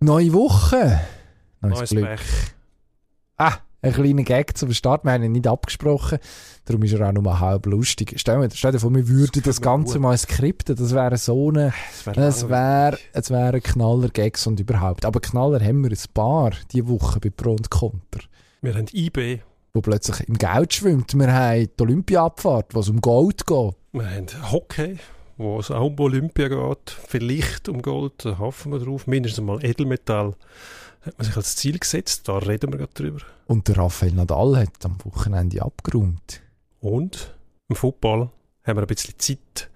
Neue Woche. Neues, Neues Glück. Pech. Ah, ein kleiner Gag zum Start. Wir haben ihn nicht abgesprochen. Darum ist er auch nur halb lustig. Stell dir, stell dir vor, wir würden das mir Ganze gut. mal skripten. Das wäre so eine, Es wäre es wäre, es wäre Knaller-Gags und überhaupt. Aber Knaller haben wir ein paar diese Woche bei Pro und Konter. Wir haben IB, Wo plötzlich im Geld schwimmt. Wir haben die Olympiaabfahrt, wo es um Gold geht. wir haben Hockey, wo es auch um Olympia geht. Vielleicht um Gold, da hoffen wir drauf. Mindestens mal Edelmetall hat man sich als Ziel gesetzt. Da reden wir gerade drüber. Und der Rafael Nadal hat am Wochenende abgeräumt. Und im Football haben wir ein bisschen Zeit,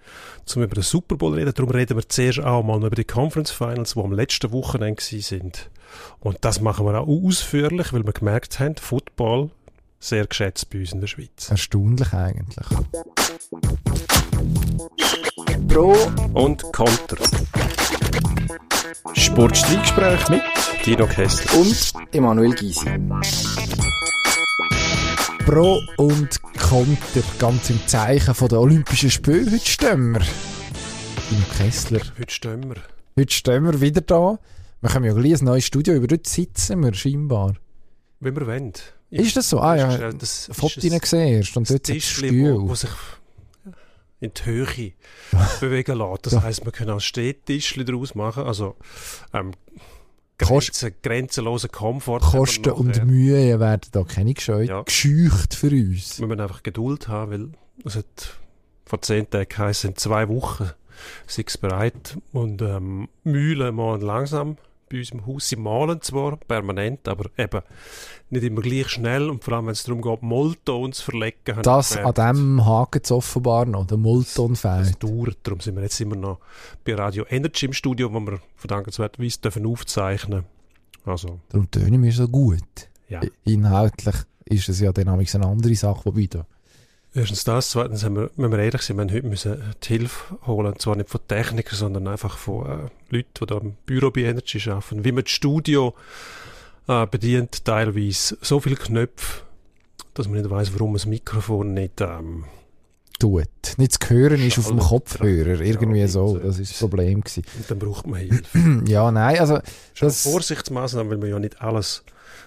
um über den Super Bowl zu reden. Darum reden wir zuerst auch mal über die Conference Finals, die am letzten Wochenende sind. Und das machen wir auch ausführlich, weil wir gemerkt haben, Football sehr geschätzt bei uns in der Schweiz. Erstaunlich eigentlich. Pro Und Konter. Sportstreitgespräch mit Dino Kessler. und Emanuel Gysi. Pro und Konter, ganz im Zeichen von der Olympischen Spiele. Heute stehen wir. Dino Kessler. Heute stehen wir. Heute stehen wir wieder da. Wir können ja gleich ein neues Studio, über dort sitzen wir scheinbar. Wie wir wollen. Ist das so? Ah ja, das ein Foto ist gesehen erst und dort wo, wo Stuhl. sich in die Höhe bewegen lässt. Das Ja. heisst, man kann auch Stehtischli daraus machen. Also ähm, Grenzen, grenzenlosen Komfort. wir Kosten und ja. Mühe werden da keine gescheu Ja. gescheucht für uns. Wir müssen einfach Geduld haben, weil es hat vor zehn Tagen geheißen, in zwei Wochen es bereit. Und ähm, Mühlen malen langsam bei uns im Haus. Sie malen zwar permanent, aber eben nicht immer gleich schnell. Und vor allem, wenn es darum geht, Molton zu verlegen. Das an dem Haken es offenbar noch, der Das fehlt. dauert, darum sind wir jetzt immer noch bei Radio Energy im Studio, wo wir verdankenswerterweise dürfen aufzeichnen Also, Darum tönen wir so gut. ja. Inhaltlich ist es ja dann eine andere Sache, wobei da Erstens das, zweitens haben wir, wenn wir ehrlich sind, wir heute müssen die Hilfe holen, und zwar nicht von Technikern, sondern einfach von äh, Leuten, die da im Büro bei Energy arbeiten. Wie man das Studio äh, bedient, teilweise so viele Knöpfe, dass man nicht weiß, warum das Mikrofon nicht ähm, tut. Nicht zu hören ist auf dem Kopfhörer, irgendwie Ja, so. Das ist das Problem gewesen. und dann braucht man Hilfe. Ja, nein, also das, Vorsichtsmaßnahmen, weil man ja nicht alles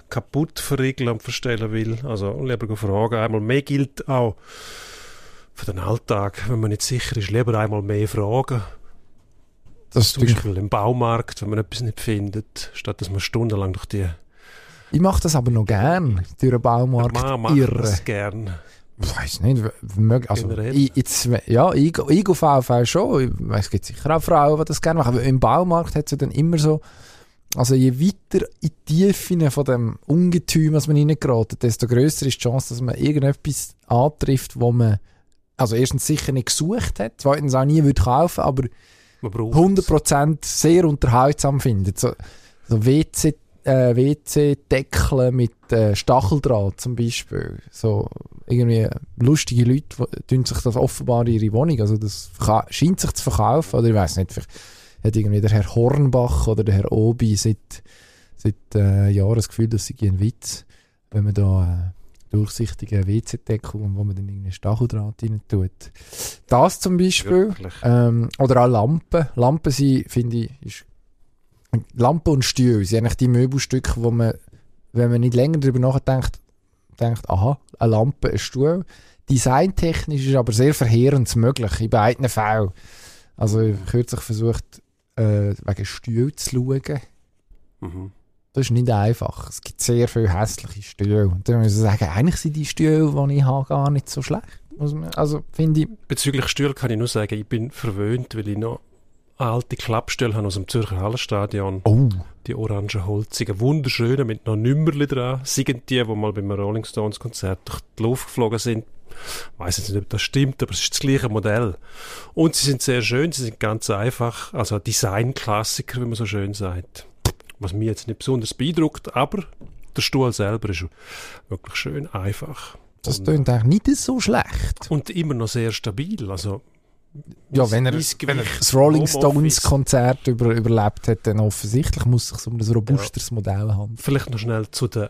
kaputt verriegeln und verstellen will. Also lieber fragen. Einmal mehr gilt auch für den Alltag, wenn man nicht sicher ist, lieber einmal mehr fragen. das Zum Beispiel im Baumarkt, wenn man etwas nicht findet, statt dass man stundenlang durch die ich mache das aber noch gern, durch den Baumarkt Man macht irren. das gern. Ich weiß nicht, also, ich, jetzt, ja, ich, ich auf VV schon. Es gibt sicher auch Frauen, die das gerne machen. Aber im Baumarkt hat es ja dann immer so, also je weiter in die Tiefen von dem Ungetüm, was man reingeraten, desto grösser ist die Chance, dass man irgendetwas antrifft, wo man, also erstens sicher nicht gesucht hat, zweitens auch nie würde kaufen, aber Man braucht 100% sehr unterhaltsam findet. So, so WC, äh, WC-Deckel mit äh, Stacheldraht zum Beispiel. So irgendwie lustige Leute die tun sich das offenbar in ihre Wohnung. Also das scheint sich zu verkaufen. Oder ich weiß nicht, vielleicht hat irgendwie der Herr Hornbach oder der Herr Obi seit, seit äh, Jahren das Gefühl, das sei ein Witz, wenn man da äh, durchsichtige WC-Deckel und wo man dann irgendeinen Stacheldraht rein tut. Das zum Beispiel. Ähm, oder auch Lampen. Lampen sind, finde ich, ist, Lampen und Stühle sind eigentlich die Möbelstücke, wo man, wenn man nicht länger darüber nachdenkt, denkt, aha, eine Lampe, ein Stuhl. Designtechnisch ist aber sehr verheerend möglich, in beiden Fällen. Also ich habe kürzlich versucht, äh, wegen Stühlen zu schauen. Mhm. Das ist nicht einfach. Es gibt sehr viele hässliche Stühle. Und dann muss ich sagen, eigentlich sind die Stühle, die ich habe, gar nicht so schlecht. Also finde ich, Bezüglich Stühle kann ich nur sagen, ich bin verwöhnt, weil ich noch alte Klappstühle habe aus dem Zürcher Hallenstadion. oh, Die orangen holzigen, wunderschönen, mit noch Nümmerli dran. Sind die, die mal beim Rolling Stones Konzert durch die Luft geflogen sind. Ich jetzt nicht, ob das stimmt, aber es ist das gleiche Modell. Und sie sind sehr schön, sie sind ganz einfach, also Designklassiker, wie man so schön sagt. Was mich jetzt nicht besonders beeindruckt, aber der Stuhl selber ist wirklich schön einfach. das klingt eigentlich nicht so schlecht. Und immer noch sehr stabil, also Ja, wenn er, wenn er das Rolling Stones. Konzert über, überlebt hat, dann offensichtlich muss es sich um ein robusteres Modell handeln. Vielleicht noch schnell zu den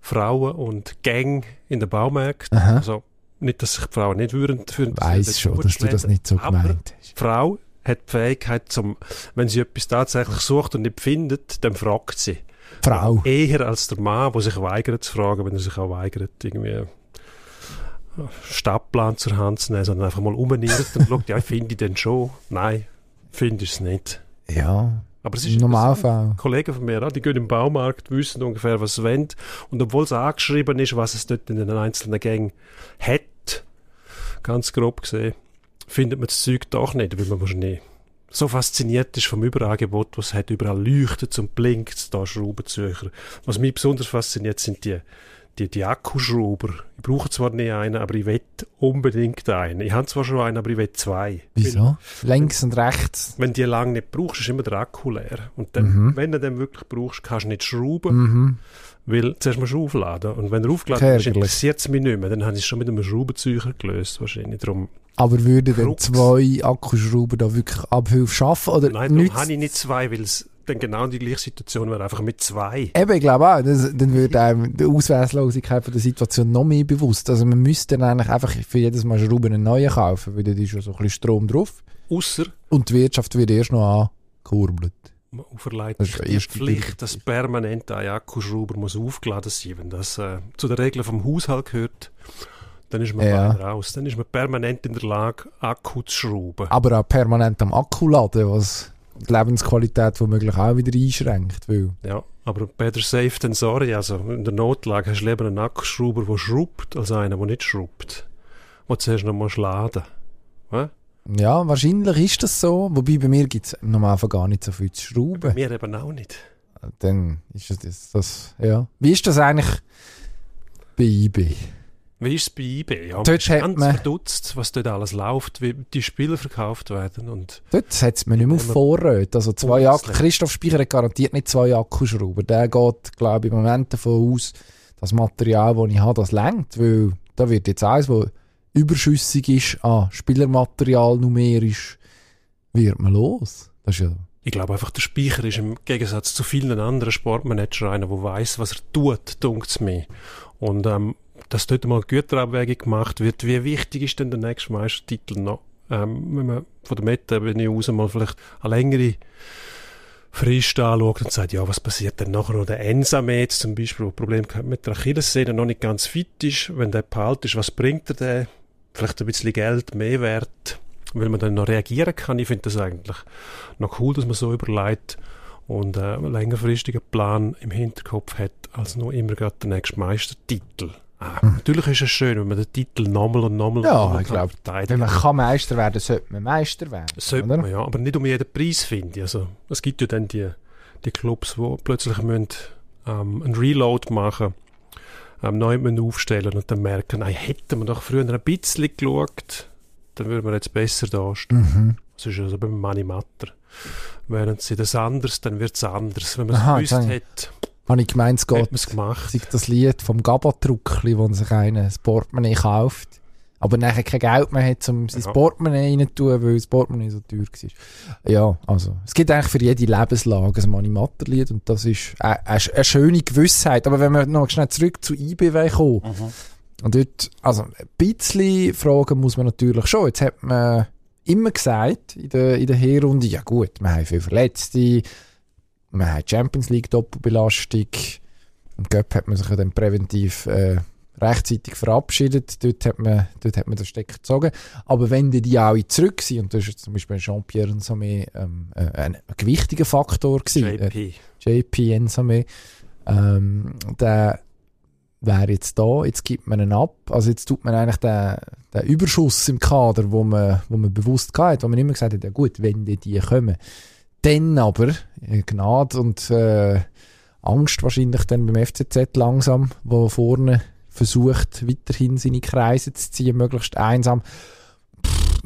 Frauen und Gang in den Baumärkten. Aha. Also nicht, dass sich die Frauen nicht würden für Ich weiss schon, dass du das nicht so gemeint hast. Frau hat die Fähigkeit, zum, wenn sie etwas tatsächlich sucht und nicht findet, dann fragt sie. Frau. Eher als der Mann, der sich weigert zu fragen, wenn er sich auch weigert, irgendwie Stadtplan zur Hand zu nehmen, sondern einfach mal umnirrt und schaut, ja, finde ich den schon? Nein, finde ich es nicht. Ja, Aber es ist Normalfall. Kollegen von mir, die gehen im Baumarkt, wissen ungefähr, was sie wollen. Und obwohl es angeschrieben ist, was es dort in den einzelnen Gängen hat, ganz grob gesehen, findet man das Zeug doch nicht, weil man wahrscheinlich so fasziniert ist vom Überangebot, was hat, überall leuchtet und blinkt, da Schraubenzücher. Was mich besonders fasziniert, sind die, die, die Akkuschrauber. Ich brauche zwar nicht einen, aber ich will unbedingt einen. Ich habe zwar schon einen, aber ich will zwei. Wieso? Links und rechts. Wenn die lange nicht brauchst, ist immer der Akku leer. Und dann, Mhm. wenn du den wirklich brauchst, kannst du nicht schrauben, Mhm. Weil zuerst musst du aufladen. Und wenn er aufgeladen ist, interessiert es mich nicht mehr. Dann habe ich es schon mit einem Schraubenzieher gelöst, wahrscheinlich. Darum, Aber würden denn Krux. zwei Akkuschrauber da wirklich Abhilfe schaffen? Oder nein, darum habe ich nicht zwei, weil es dann genau die gleiche Situation wäre, einfach mit zwei. Eben, ich glaube auch, das, dann würde einem die Ausweglosigkeit von der Situation noch mehr bewusst. Also man müsste dann eigentlich einfach für jedes Mal Schrauben einen neuen kaufen, weil da ist ja so ein bisschen Strom drauf. Außer Und die Wirtschaft wird erst noch angekurbelt. Man auferlegt ist die Pflicht, dass permanent ein Akkuschrauber muss aufgeladen sein. Wenn das äh, zu den Regeln vom Haushalt gehört, dann ist man Ja. ja. raus. Dann ist man permanent in der Lage, Akku zu schrauben. Aber auch permanent am Akku laden, was die Lebensqualität womöglich auch wieder einschränkt. Weil Ja, aber better safe than sorry. Also in der Notlage hast du lieber einen Akkuschrauber, der schraubt, als einen, der nicht schraubt. Wo du zuerst noch musst laden musst. Ja, wahrscheinlich ist das so. Wobei bei mir gibt es im Normalfall gar nicht so viel zu schrauben. Wir eben auch nicht. Dann ist das, das, das ja. Wie ist das eigentlich bei eBay? Wie ist es bei eBay? Ja, man Dort ist hat ganz man- verdutzt, was dort alles läuft, wie die Spiele verkauft werden. Und Dort setzt man nicht mehr auf man- Vorräte. Also zwei. Christoph Speicher hat garantiert nicht zwei Akkuschrauber. Der geht, glaube ich, im Moment davon aus, das Material, das ich habe, das längt. Weil da wird jetzt eins, das überschüssig ist an Spielermaterial numerisch, wird man los. Das ist ja ich glaube einfach, der Speicher ist im Gegensatz zu vielen anderen Sportmanagern einer, der weiß, was er tut, dunkt es mir. Und ähm, dass dort mal Güterabwägung gemacht wird, wie wichtig ist denn der nächste Meistertitel noch? Ähm, wenn man von der Meta-Ebene aus mal vielleicht eine längere Frist anschaut und sagt, ja, was passiert denn nachher noch? Der Ensame jetzt zum Beispiel, der Problem mit der Achillessehne, noch nicht ganz fit ist. Wenn der behalt ist, was bringt er denn? Vielleicht ein bisschen Geld, mehr Wert, weil man dann noch reagieren kann. Ich finde das eigentlich noch cool, dass man so überlegt und äh, einen längerfristigen Plan im Hinterkopf hat, als nur immer gerade der nächste Meistertitel. Ah, Natürlich ist es schön, wenn man den Titel nochmal und nochmal Hm. Ja, nochmal ich kann glaub, verteidigen Wenn man kann Meister werden, sollte man Meister werden. sollte oder? man, ja, aber nicht um jeden Preis, finde ich. Also, es gibt ja dann die, die Clubs, die plötzlich müssen, ähm, einen Reload machen ähm, neu aufstellen und dann merken, nein, hätten wir doch früher ein bisschen geschaut, dann würden wir jetzt besser dastehen. Mhm. Das ist also beim Money Matter. Während sie das anders, dann wird es anders. Wenn man es gewusst dann- hat, Habe ich gemeint, es hat geht gemacht. das Lied vom Gabatruckli, wo sich einer das Portemonnaie kauft, aber nachher kein Geld mehr hat, um sein Ja. Portemonnaie rein zu tun, weil das Portemonnaie so teuer war. Ja, also, es gibt eigentlich für jede Lebenslage ein Manimatterlied und das ist eine, eine, schöne Gewissheit. Aber wenn wir noch schnell zurück zu IBW kommen, und dort, also ein bisschen fragen muss man natürlich schon. Jetzt hat man immer gesagt in der, in der Hinrunde, ja gut, wir haben viele Verletzte, wir haben Champions League Doppelbelastung. Und Göpp hat man sich ja dann präventiv äh, rechtzeitig verabschiedet. Dort hat, man, dort hat man den Stecker gezogen. Aber wenn die, alle zurück sind, und das ist jetzt zum Beispiel Jean-Pierre Nsame ähm, äh, ein, gewichtiger Faktor gewesen, äh, JP. JP Nsame, ähm, der wäre jetzt da, jetzt gibt man ihn ab. Also jetzt tut man eigentlich den, den Überschuss im Kader, wo man, wo man bewusst gehabt hat, wo man immer gesagt hat, ja gut, wenn die, die kommen. Dann aber, äh, Gnade und äh, Angst wahrscheinlich dann beim FCZ langsam, wo vorne versucht, weiterhin seine Kreise zu ziehen, möglichst einsam.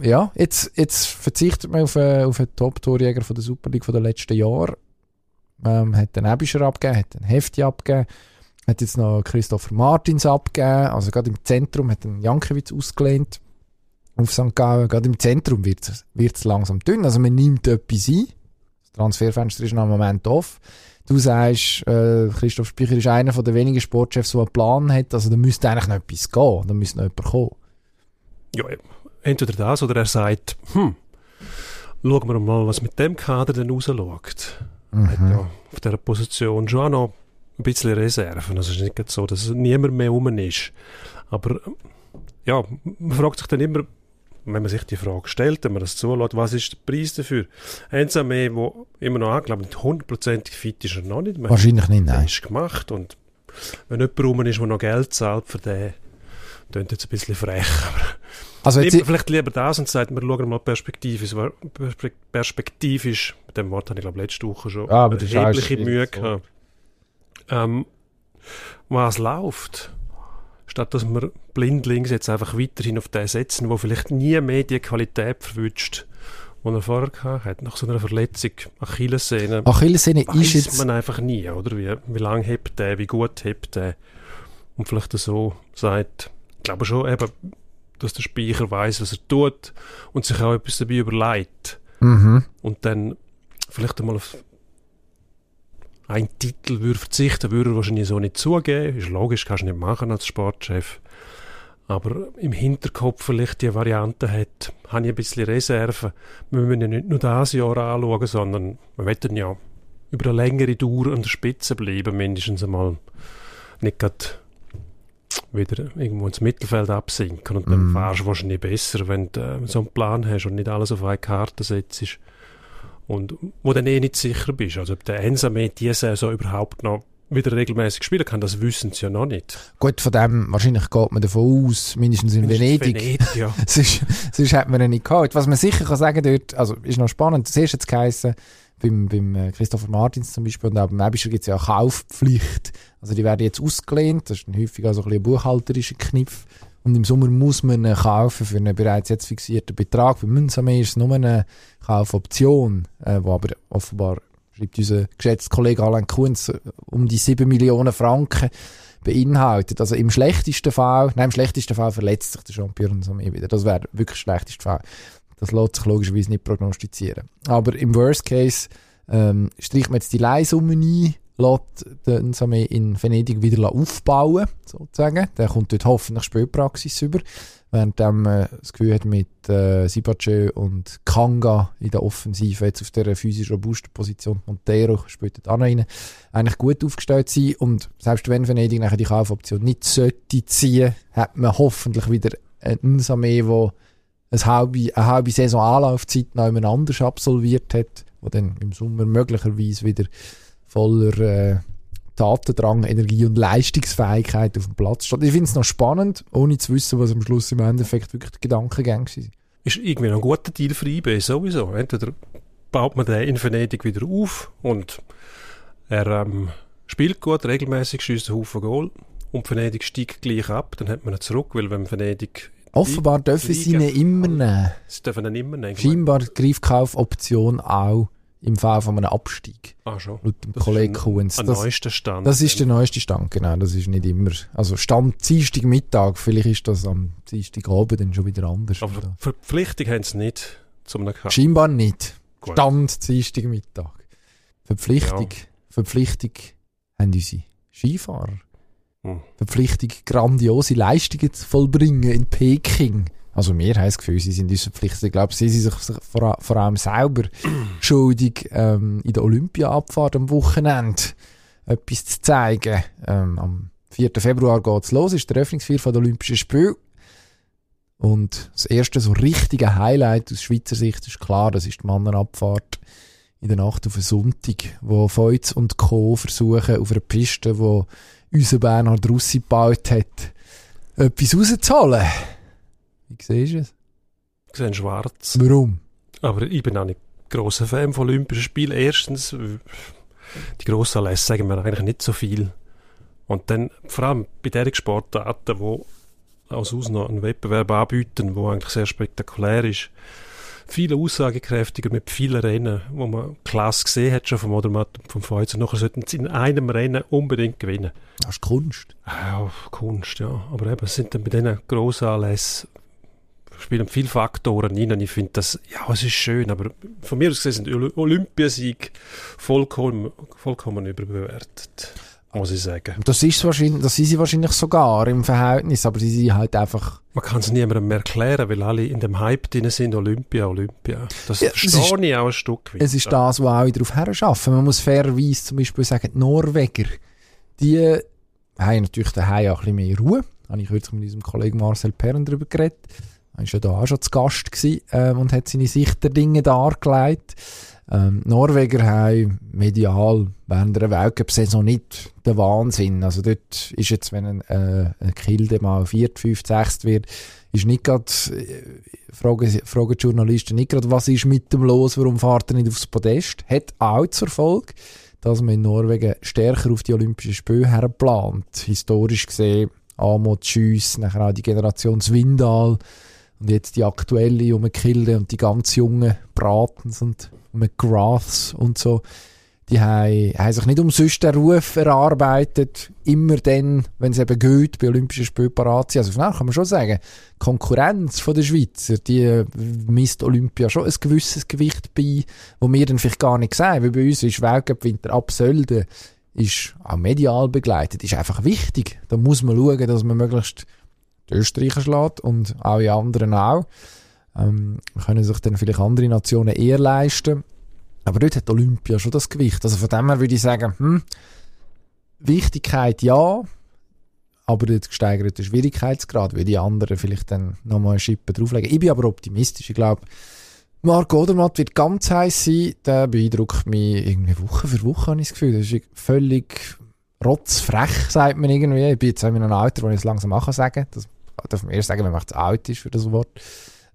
Ja, jetzt, jetzt verzichtet man auf, äh, auf einen Top-Torjäger der Super League von letzten Jahren. Ähm, hat den Ebischer abgegeben, hat den Hefti abgegeben, hat jetzt noch Christopher Martins abgegeben, also gerade im Zentrum hat den Jankiewicz ausgelehnt auf St. Gallen, gerade im Zentrum wird es langsam dünn, also man nimmt etwas ein, das Transferfenster ist noch im Moment off, du sagst, äh, Christoph Speicher ist einer von den wenigen Sportchefs, der einen Plan hat, also da müsste eigentlich noch etwas gehen, da müsste noch jemand kommen. Ja, entweder das oder er sagt, hm, schauen wir mal, was mit dem Kader denn rausschaut. Mhm. Hat ja auf dieser Position schon auch noch ein bisschen Reserven. Also es ist nicht so, dass niemand mehr rum ist. Aber ja, man fragt sich dann immer, wenn man sich die Frage stellt, wenn man das zulässt, was ist der Preis dafür? Enzame, der immer noch nicht hundertprozentig fit ist er noch nicht. Man Wahrscheinlich nicht, nein. ist gemacht und wenn jemand rum ist, der noch Geld zahlt für den, klingt jetzt ein bisschen frech, also jetzt vielleicht lieber das und sagt, wir schauen mal perspektivisch, perspektivisch, mit dem Wort habe ich glaube letzte Woche schon ah, erhebliche Mühe gehabt. Ähm, was läuft? Statt dass wir blindlings jetzt einfach weiterhin auf den setzen, wo vielleicht nie mehr die Qualität verwünscht, die er vorher hatte, nach so einer Verletzung, Achillessehne. Achillessehne ist jetzt... man einfach nie, oder? Wie, wie lange hebt der, wie gut hebt der? Und vielleicht so sagt, ich glaube schon eben, dass der Speicher weiß, was er tut und sich auch etwas dabei überlegt. Mhm. Und dann vielleicht einmal auf einen Titel würde verzichten, würde er wahrscheinlich so nicht zugeben. Ist logisch, kannst du nicht machen als Sportchef. Aber im Hinterkopf vielleicht die Variante hat, habe ich ein bisschen Reserve. Wir müssen ja nicht nur das Jahr anschauen, sondern wir wollen ja über eine längere Dauer an der Spitze bleiben, mindestens einmal. Nicht gerade wieder irgendwo ins Mittelfeld absinken. Und dann mm. fahrst du wahrscheinlich besser, wenn du äh, so einen Plan hast und nicht alles auf eine Karte setzt. Und wo du dann eh nicht sicher bist. Also ob der Ensame diese Saison überhaupt noch wieder regelmäßig spielen kann, das wissen sie ja noch nicht. Gut, von dem, wahrscheinlich geht man davon aus, mindestens in mindestens Venedig. Venedig ja. sonst, sonst hat man ihn nicht gehabt. Was man sicher kann sagen dort, also ist noch spannend, das erste jetzt geheissen, beim, beim äh, Christopher Martins zum Beispiel und auch beim Ebischer gibt es ja eine Kaufpflicht. Also die werden jetzt ausgelehnt, das ist häufig auch so ein, bisschen ein buchhalterischer Kniff. Und im Sommer muss man ihn kaufen für einen bereits jetzt fixierten Betrag. Bei Münzame ist es nur eine Kaufoption, äh, wo aber offenbar, schreibt unser geschätzter Kollege Alain Kunz, um die 7 Millionen Franken beinhaltet. Also im schlechtesten Fall, nein, im schlechtesten Fall verletzt sich der Champion Samé wieder. Das wäre wirklich der schlechteste Fall. Das lässt sich logischerweise nicht prognostizieren. Aber im Worst Case ähm, streicht man jetzt die Leihsumme ein, lässt den Samé in Venedig wieder aufbauen, sozusagen. Der kommt dort hoffentlich Spielpraxis über. Während man äh, das Gefühl hat, mit äh, Sibachö und Kanga in der Offensive jetzt auf der physisch robusten Position Montero spielt auch noch rein, eigentlich gut aufgestellt sein. Und selbst wenn Venedig nachher die Kaufoption nicht sollte ziehen, hat man hoffentlich wieder einen Samé, der eine halbe, eine halbe Saison Anlaufzeit noch jemand anders absolviert hat, der dann im Sommer möglicherweise wieder voller äh, Tatendrang, Energie und Leistungsfähigkeit auf dem Platz steht. Ich finde es noch spannend, ohne zu wissen, was am Schluss im Endeffekt wirklich die Gedankengänge sind. Ist irgendwie ein guter Deal für IB, sowieso. Entweder baut man den in Venedig wieder auf und er ähm, spielt gut, regelmäßig schießt einen Haufen Goal und Venedig steigt gleich ab, dann hat man ihn zurück, weil wenn Venedig Offenbar dürfen sie ihn immer nehmen. Sie dürfen ihn immer nehmen. Scheinbar Greifkaufoption auch im Fall von einem Abstieg. Ah, schon. Laut dem Kollegen Kuhns. Der neueste Stand. Das ist der neueste Stand, genau. Das ist nicht immer. Also Stand Dienstag Mittag, vielleicht ist das am Dienstag Abend dann schon wieder anders. Aber oder? Verpflichtung haben sie nicht zum Kampf. Scheinbar nicht. Gut. Stand Dienstag Mittag. Verpflichtung, ja. Verpflichtung haben unsere Skifahrer. Hm. Verpflichtung, grandiose Leistungen zu vollbringen in Peking. Also mir heisst das Gefühl, sie sind uns verpflichtet. Ich glaube, sie sind sich vor, vor allem selber schuldig, ähm, in der Olympiaabfahrt am Wochenende etwas zu zeigen. Ähm, am 4. Februar geht es los, ist der Eröffnungsfeier der Olympischen Spiele. Und das erste so richtige Highlight aus Schweizer Sicht ist klar, das ist die Mannenabfahrt in der Nacht auf den Sonntag, wo Feuz und Co. versuchen, auf einer Piste, wo unser Bernhard Russi gebaut hat, etwas rauszuholen. Wie siehst du es? Ich sehe schwarz. Warum? Aber ich bin auch nicht grosser Fan von Olympischen Spielen. Erstens, die grossen Anlässe sagen mir eigentlich nicht so viel. Und dann, vor allem bei den Sportarten, die als aus noch einen Wettbewerb anbieten, der eigentlich sehr spektakulär ist, viel aussagekräftiger mit vielen Rennen, wo man klasse gesehen hat schon vom Modermatt und vom Feuer. Nachher sollten sie in einem Rennen unbedingt gewinnen. Das ist Kunst. Ja, Kunst, ja. Aber eben, es sind dann bei diesen grossen Anlässen spielen viele Faktoren rein und ich finde das, ja, es ist schön, aber von mir aus gesehen sind Olympiasieg vollkommen, vollkommen überbewertet. muss ich sagen. Das ist wahrscheinlich, das sind sie wahrscheinlich sogar im Verhältnis, aber sie sind halt einfach, Man kann es niemandem mehr erklären, weil alle in dem Hype drin sind, Olympia, Olympia. Das Ja, verstehe ist- ich auch ein Stück weit. es ist das, was auch darauf herschaffen. Man muss fairerweise zum Beispiel sagen, die Norweger, die haben natürlich daheim auch ein bisschen mehr Ruhe. Da habe ich kürzlich mit unserem Kollegen Marcel Perren darüber geredet. Er war ja da auch schon zu Gast gewesen, ähm, und hat seine Sicht der Dinge dargelegt. Ähm, Norweger haben medial während der Weltcup-Saison nicht den Wahnsinn. Also dort ist jetzt, wenn ein, äh, ein Kilde mal viert, fünft, sechst wird, ist nicht gerade, äh, fragen, fragen die Journalisten nicht gerade, was ist mit dem los, warum fährt er nicht aufs Podest? Hat auch zur Folge, dass man in Norwegen stärker auf die Olympischen Spiele herplant. Historisch gesehen, Amod Schüss, nachher auch die Generation Swindal und jetzt die aktuelle um Kilde und die ganz jungen Bratens und McGraths und so. Die haben, haben sich nicht umsonst den Ruf erarbeitet, immer dann, wenn es eben geht, bei Olympischen Spielen parat sind. Also kann man schon sagen, die Konkurrenz von der Schweizer, die äh, misst Olympia schon ein gewisses Gewicht bei, wo wir dann vielleicht gar nicht sehen, weil bei uns ist Weltcup-Winter ab Sölden, ist auch medial begleitet, ist einfach wichtig. Da muss man schauen, dass man möglichst die Österreicher schlägt und alle anderen auch. Ähm, können sich dann vielleicht andere Nationen eher leisten. Aber dort hat Olympia schon das Gewicht. Also von dem her würde ich sagen, hm, Wichtigkeit ja, aber der gesteigerte Schwierigkeitsgrad, weil die anderen vielleicht dann nochmal eine Schippe drauflegen. Ich bin aber optimistisch. Ich glaube, Marc Odermatt wird ganz heiß sein. Der beeindruckt mich irgendwie Woche für Woche, habe ich das Gefühl. Das ist völlig rotzfrech, sagt man irgendwie. Ich bin jetzt in einem Alter, wo ich es langsam machen sagen. Das darf man erst sagen, wenn man zu alt ist für das Wort.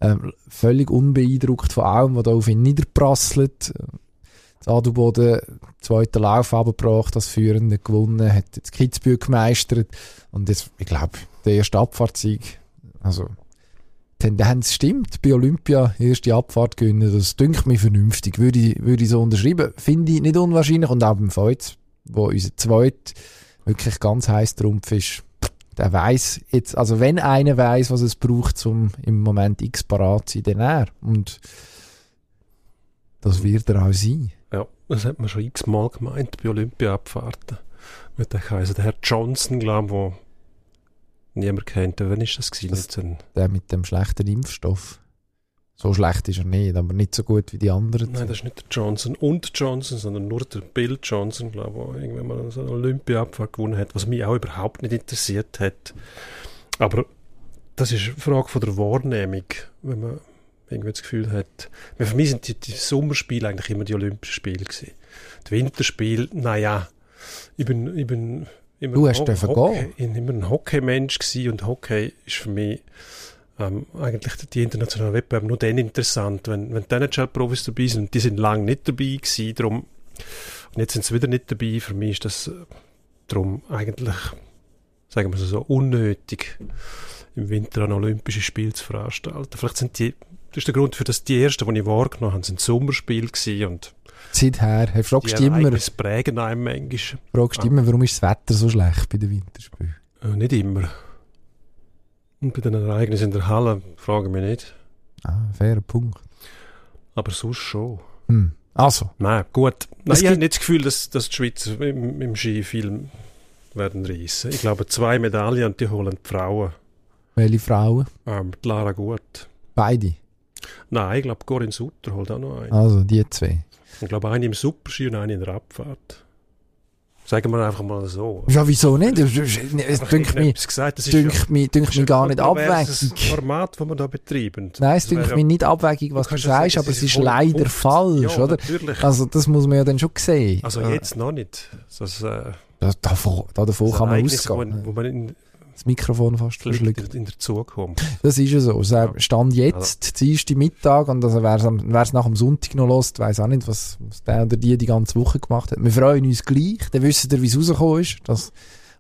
Ähm, völlig unbeeindruckt von allem, was da auf ihn niederprasselt. Das Adelboden, zweiter Lauf abgebracht, das Führende gewonnen, hat jetzt Kitzbühel gemeistert. Und jetzt, ich glaube, der erste Abfahrtssieg, also, Tendenz stimmt. Bei Olympia erste Abfahrt gewinnen, das dünkt mir vernünftig. Würde ich, würde ich so unterschreiben. Finde ich nicht unwahrscheinlich. Und auch beim Feuz, wo unser zweit wirklich ganz heiß Trumpf ist, der weiß jetzt, also wenn einer weiß, was es braucht, um im Moment X parat zu sein, dann er. Und das wird er auch sein. Ja, das hat man schon x-mal gemeint bei Olympia-Abfahrten. Mit der Kaiser, der Herr Johnson, glaube ich, wo niemand kennt. Wann ist das gewesen? Das- Der mit dem schlechten Impfstoff. So schlecht ist er nicht, aber nicht so gut wie die anderen. Nein, das ist nicht der Johnson und Johnson, sondern nur der Bill Johnson, glaube ich, der irgendwann mal so eine Olympia-Abfahrt gewonnen hat, was mich auch überhaupt nicht interessiert hat. Aber das ist eine Frage von der Wahrnehmung, wenn man irgendwie das Gefühl hat. Weil Für mich sind die, die Sommerspiele eigentlich immer die Olympischen Spiele gewesen. Die Winterspiele, naja, ich bin, ich bin immer, Du hast Ho- Hockey, ich bin immer ein Hockeymensch gewesen und Hockey ist für mich ähm, eigentlich die internationalen Wettbewerbe nur dann interessant, wenn, wenn die NHL-Profis dabei sind. Und die sind lange nicht dabei gewesen, darum, und jetzt sind sie wieder nicht dabei. Für mich ist das äh, darum eigentlich, sagen wir so, unnötig, im Winter ein Olympische Spiel zu veranstalten. Vielleicht sind die, das ist der Grund für das, die ersten, die ich wahrgenommen habe, sind Sommerspiele gewesen und Seither, hey, fragst du immer, Ereignisse prägen einem manchmal. fragst du immer, warum ist das Wetter so schlecht bei den Winterspielen? Äh, nicht immer. Und bei den Ereignissen in der Halle frage ich mich nicht. Ah, fairer Punkt. Aber sonst schon. Hm. Also, Nein, gut. Nein, ich habe nicht das Gefühl, dass, dass die Schweizer im, im Ski viel werden reissen. Ich glaube, zwei Medaillen und die holen die Frauen. welche Frauen? Ähm, die Lara Gut. Beide. Nein, ich glaube, Corinne Sutter holt auch noch eine. Also, die zwei. Ich glaube, eine im Superski und eine in der Abfahrt. Sagen wir einfach mal so. Ja, wieso nicht? Es dünkt mich, gesagt, das ja- mich, dünkt das gar nicht kontroverses abwegig. Format, das wir da betreiben. Nein, es Das dünkt mich nicht abwegig, was du sagst, aber es ist leider falsch, ja, oder? natürlich. Also, das muss man ja dann schon sehen. Also Äh, jetzt noch nicht. Das, äh, da- Davon, da davon das kann man ausgehen. Wo, wo man in, das Mikrofon fast verschluckt. in, der Zukunft. Das ist ja so. Ja. stand jetzt, ja. erste Mittag, und also wer es nach dem Sonntag noch lost, weiß auch nicht, was, was der oder die die ganze Woche gemacht hat. Wir freuen uns gleich. Dann wissen ihr, wie es rausgekommen ist, dass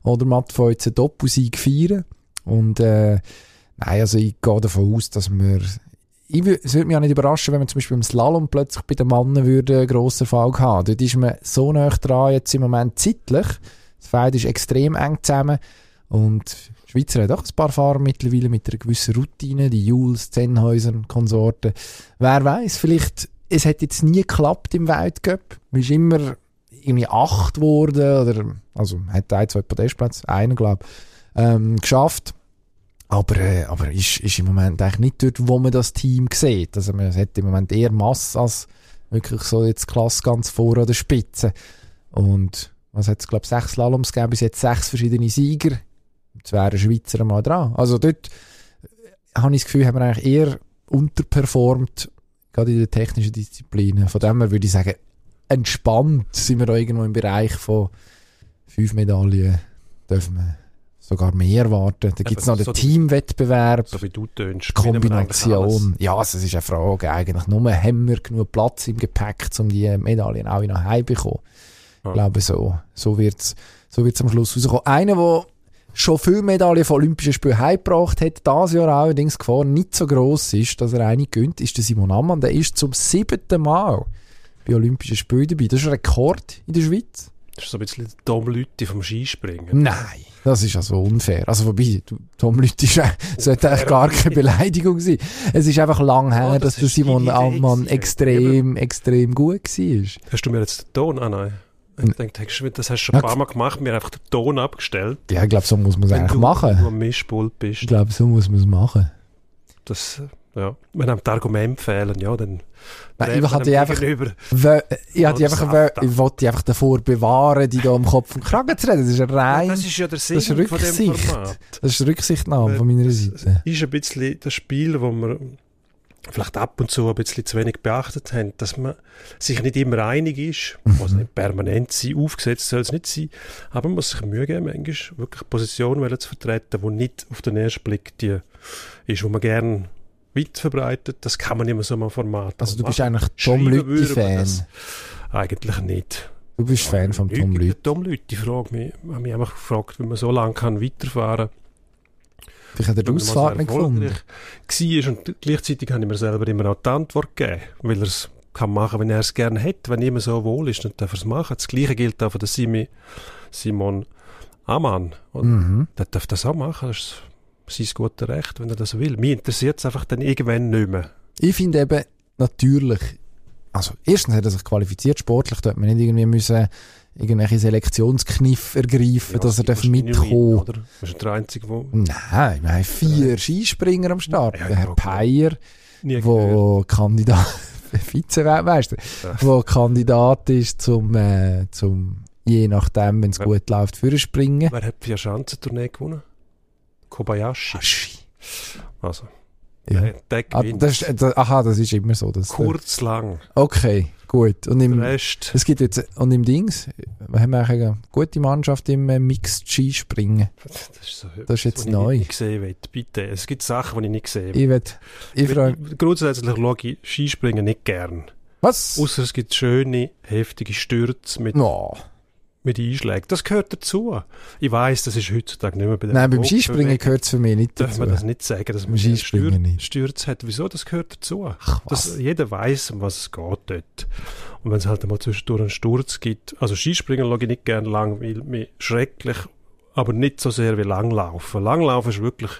Odermatt von jetzt einen Doppelsieg feiern. Und, äh, nein, also ich gehe davon aus, dass wir, ich, es würde mich auch nicht überraschen, wenn wir zum Beispiel im Slalom plötzlich bei den Mannen würde einen grossen Erfolg haben. Dort ist man so nah dran jetzt im Moment zeitlich. Das Feld ist extrem eng zusammen. Und die Schweizer hat auch ein paar Fahrer mittlerweile mit einer gewissen Routine, die Jules, Zenhäuser Konsorten. Wer weiß, vielleicht, es hat jetzt nie geklappt im Weltcup. Man ist immer irgendwie acht geworden, oder, also, hat ein, zwei Podestplätze, einen, glaube ähm, geschafft. Aber, äh, aber ist, ist im Moment eigentlich nicht dort, wo man das Team sieht. Also man hat im Moment eher Masse als wirklich so jetzt Klasse ganz vor an der Spitze. Und was hat es, glaube ich, sechs Slaloms gegeben, bis jetzt sechs verschiedene Sieger. Jetzt wären Schweizer mal dran. Also dort äh, habe ich das Gefühl, haben wir eigentlich eher unterperformt, gerade in den technischen Disziplinen. Von dem her würde ich sagen, entspannt sind wir da irgendwo im Bereich von fünf Medaillen, dürfen wir sogar mehr erwarten. Da gibt es noch den so- Teamwettbewerb. So wie du tönst. Kombination. Ja, also es ist eine Frage eigentlich. Nur haben wir genug Platz im Gepäck, um die Medaillen auch nach Hause zu bekommen. Ja. Ich glaube, so, so wird es so wird's am Schluss rauskommen. Einer, der schon viele Medaillen von Olympischen Spielen heimgebracht hat, dieses Jahr allerdings die Gefahr nicht so gross ist, dass er eine gönnt, ist der Simon Ammann. Der ist zum siebten Mal bei Olympischen Spielen dabei. Das ist ein Rekord in der Schweiz. Das ist so ein bisschen der Tom Lütti vom Skispringen. Nein, das ist also unfair. Also wobei, Tom Lüthi ist, sollte eigentlich gar keine Beleidigung sein. Es ist einfach lang her, Ja, dass das der ist die Simon Allmann gewesen. extrem, extrem gut war. Hast du mir jetzt den Ton an? Nein. Ich denke, du- das hast du schon Ja, ein paar Mal gemacht, mir einfach den Ton abgestellt. Ja, ich glaube, so muss man es Wenn eigentlich du, machen. du am Mischpult bist. Ich glaube, so muss man es machen. Das, ja. Wenn einem die Argumente fehlen, ja, dann Nein, ich man hatte einfach, ich hatte einfach, ich wollte dich einfach davor bewahren, die da am Kopf und Kragen zu reden. Das ist ein rein, Das ist ja der Sinn das ist von dem Rücksicht. Format. das ist Rücksichtnahme von meiner Seite. ist ein bisschen das Spiel, wo wir vielleicht ab und zu ein bisschen zu wenig beachtet haben, dass man sich nicht immer einig ist, Mhm. also nicht permanent sein, aufgesetzt soll es nicht sein, aber man muss sich Mühe geben, manchmal wirklich Positionen zu vertreten, die nicht auf den ersten Blick die ist, wo man gerne weit verbreitet. Das kann man immer so am Format Also du bist machen. eigentlich Tom das Eigentlich nicht. Du bist Fan von Tom der Tom mich, ich habe mich einfach gefragt, wie man so lange kann weiterfahren kann. Vielleicht hat er die Ausfahrt nicht gefunden. war und gleichzeitig habe ich mir selber immer auch die Antwort gegeben, weil er es kann machen, wenn er es gerne hat. Wenn jemand so wohl ist, dann darf er es machen. Das Gleiche gilt auch für den Simi, Simon Amann. Und Mhm. Der darf das auch machen. Das ist sein gutes Recht, wenn er das will. Mich interessiert es einfach dann irgendwann nicht mehr. Ich finde eben natürlich, also erstens hat er sich qualifiziert, sportlich, dort man nicht irgendwie müssen irgendwelche Selektionskniff ergreifen, dass er darf mitkommen. oder? Das ist der Einzige, der Nein, wir haben vier Skispringer am Start. Ja, der Herr ja, gehört. wo Kandidat, Vize-Weltmeister, Ja. wo Kandidat ist zum, äh, zum je nachdem, wenn es Ja. gut läuft, für springen. Wer hat die Vier-Schanzentournee gewonnen? Kobayashi. Also, Ja. der, der Ah, das ist, das, aha, das ist immer so. Dass, Kurz, lang. Okay, gut. Und im. Es gibt jetzt, und im Dings, wir haben eigentlich eine gute Mannschaft im äh, Mixed Skispringen. Das ist, so, Das ist jetzt was ich neu. nicht gesehen will. Bitte. Es gibt Sachen, die ich nicht gesehen Ich will, ich frage, Grundsätzlich schaue ich Skispringen nicht gern. was? Außer es gibt schöne, heftige Stürze mit, No. Mit Einschlägen. Das gehört dazu. Ich weiß, das ist heutzutage nicht mehr bei der Nein, beim Skispringen gehört es für mich nicht Darf dazu. man das nicht sagen, dass man Skispringen. Stürze hat? Wieso? Das gehört dazu. Ach, was? Das, jeder weiß, um was es geht dort. Und wenn es halt einmal zwischendurch einen Sturz gibt, also Skispringen schaue ich nicht gerne lang, weil mir schrecklich, aber nicht so sehr wie Langlaufen. Langlaufen ist wirklich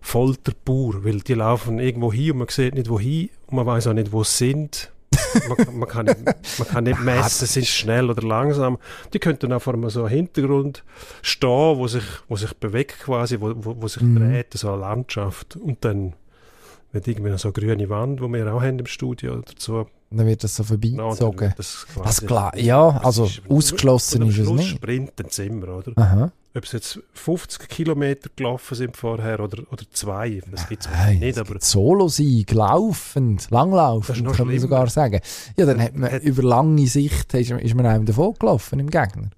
Folter pur, weil die laufen irgendwo hin und man sieht nicht wohin und man weiß auch nicht, wo sie sind. Man, kann- man, kann nicht, man kann nicht messen, sind schnell oder langsam. Die könnten vor einem so Hintergrund stehen, wo sich, wo sich bewegt quasi, wo, wo, wo sich Mhm. dreht, so eine Landschaft. Und dann wird irgendwie noch so eine grüne Wand, die wir auch haben im Studio oder so. Dann wird das so No, dann vorbeigezogen. wird das Das klar, ja, also ausgeschlossen ist es nicht. sprinten sie immer, oder? Aha. Ob es jetzt 50 Kilometer gelaufen sind vorher oder, oder zwei, das gibt es Nein, nicht, es aber Solo-Sieg, laufend, langlaufend, kann man schlimmer. sogar sagen. Ja, dann hat man Hat- über lange Sicht ist, ist man einem davon gelaufen im Gegner.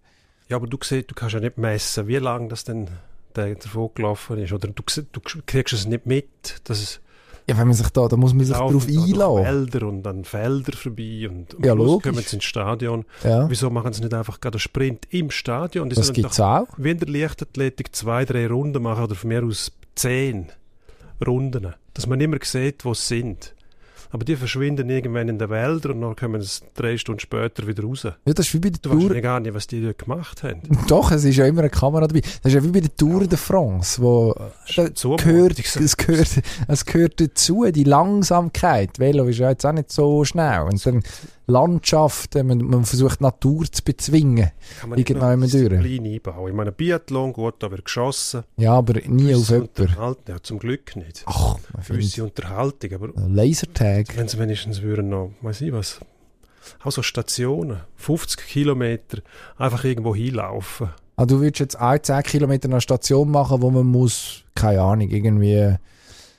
Ja, aber du siehst, du kannst ja nicht messen, wie lange das denn der davon gelaufen ist. Oder du, du kriegst es nicht mit, dass es Ja, wenn man sich da, da muss man sich darauf einlassen. Wälder und dann Felder vorbei und am Ja, logisch. kommen sie ins Stadion. Ja, Wieso machen sie nicht einfach gerade einen Sprint im Stadion? Die das gibt es auch. in der Leichtathletik zwei, drei Runden machen oder von mir aus zehn Runden. Dass man immer sieht, wo sie sind. Aber die verschwinden irgendwann in den Wäldern und dann kommen sie drei Stunden später wieder raus. Ja, das ist wie bei der Du weißt Tour. ja gar nicht, was die dort gemacht haben. Doch, es ist ja immer eine Kamera dabei. Das ist ja wie bei der Tour de France, wo So gehört, es, gehört, es gehört dazu, die Langsamkeit. Velo ist ja jetzt auch nicht so schnell. Und dann Landschaften, man, man versucht Natur zu bezwingen. Kann man nicht Irgendwann durch. Disziplin einbauen. Ich meine, Biathlon, gut, da wird geschossen. Ja, aber nie auf jemanden. Ja, zum Glück nicht. Ach, man Gewisse Unterhaltung, aber Lasertag. wenn sie wenigstens würden noch, weiß ich was, auch so Stationen, 50 Kilometer, einfach irgendwo hinlaufen. Ah, du würdest jetzt ein 10 Kilometer eine Station machen, wo man muss, keine Ahnung, irgendwie...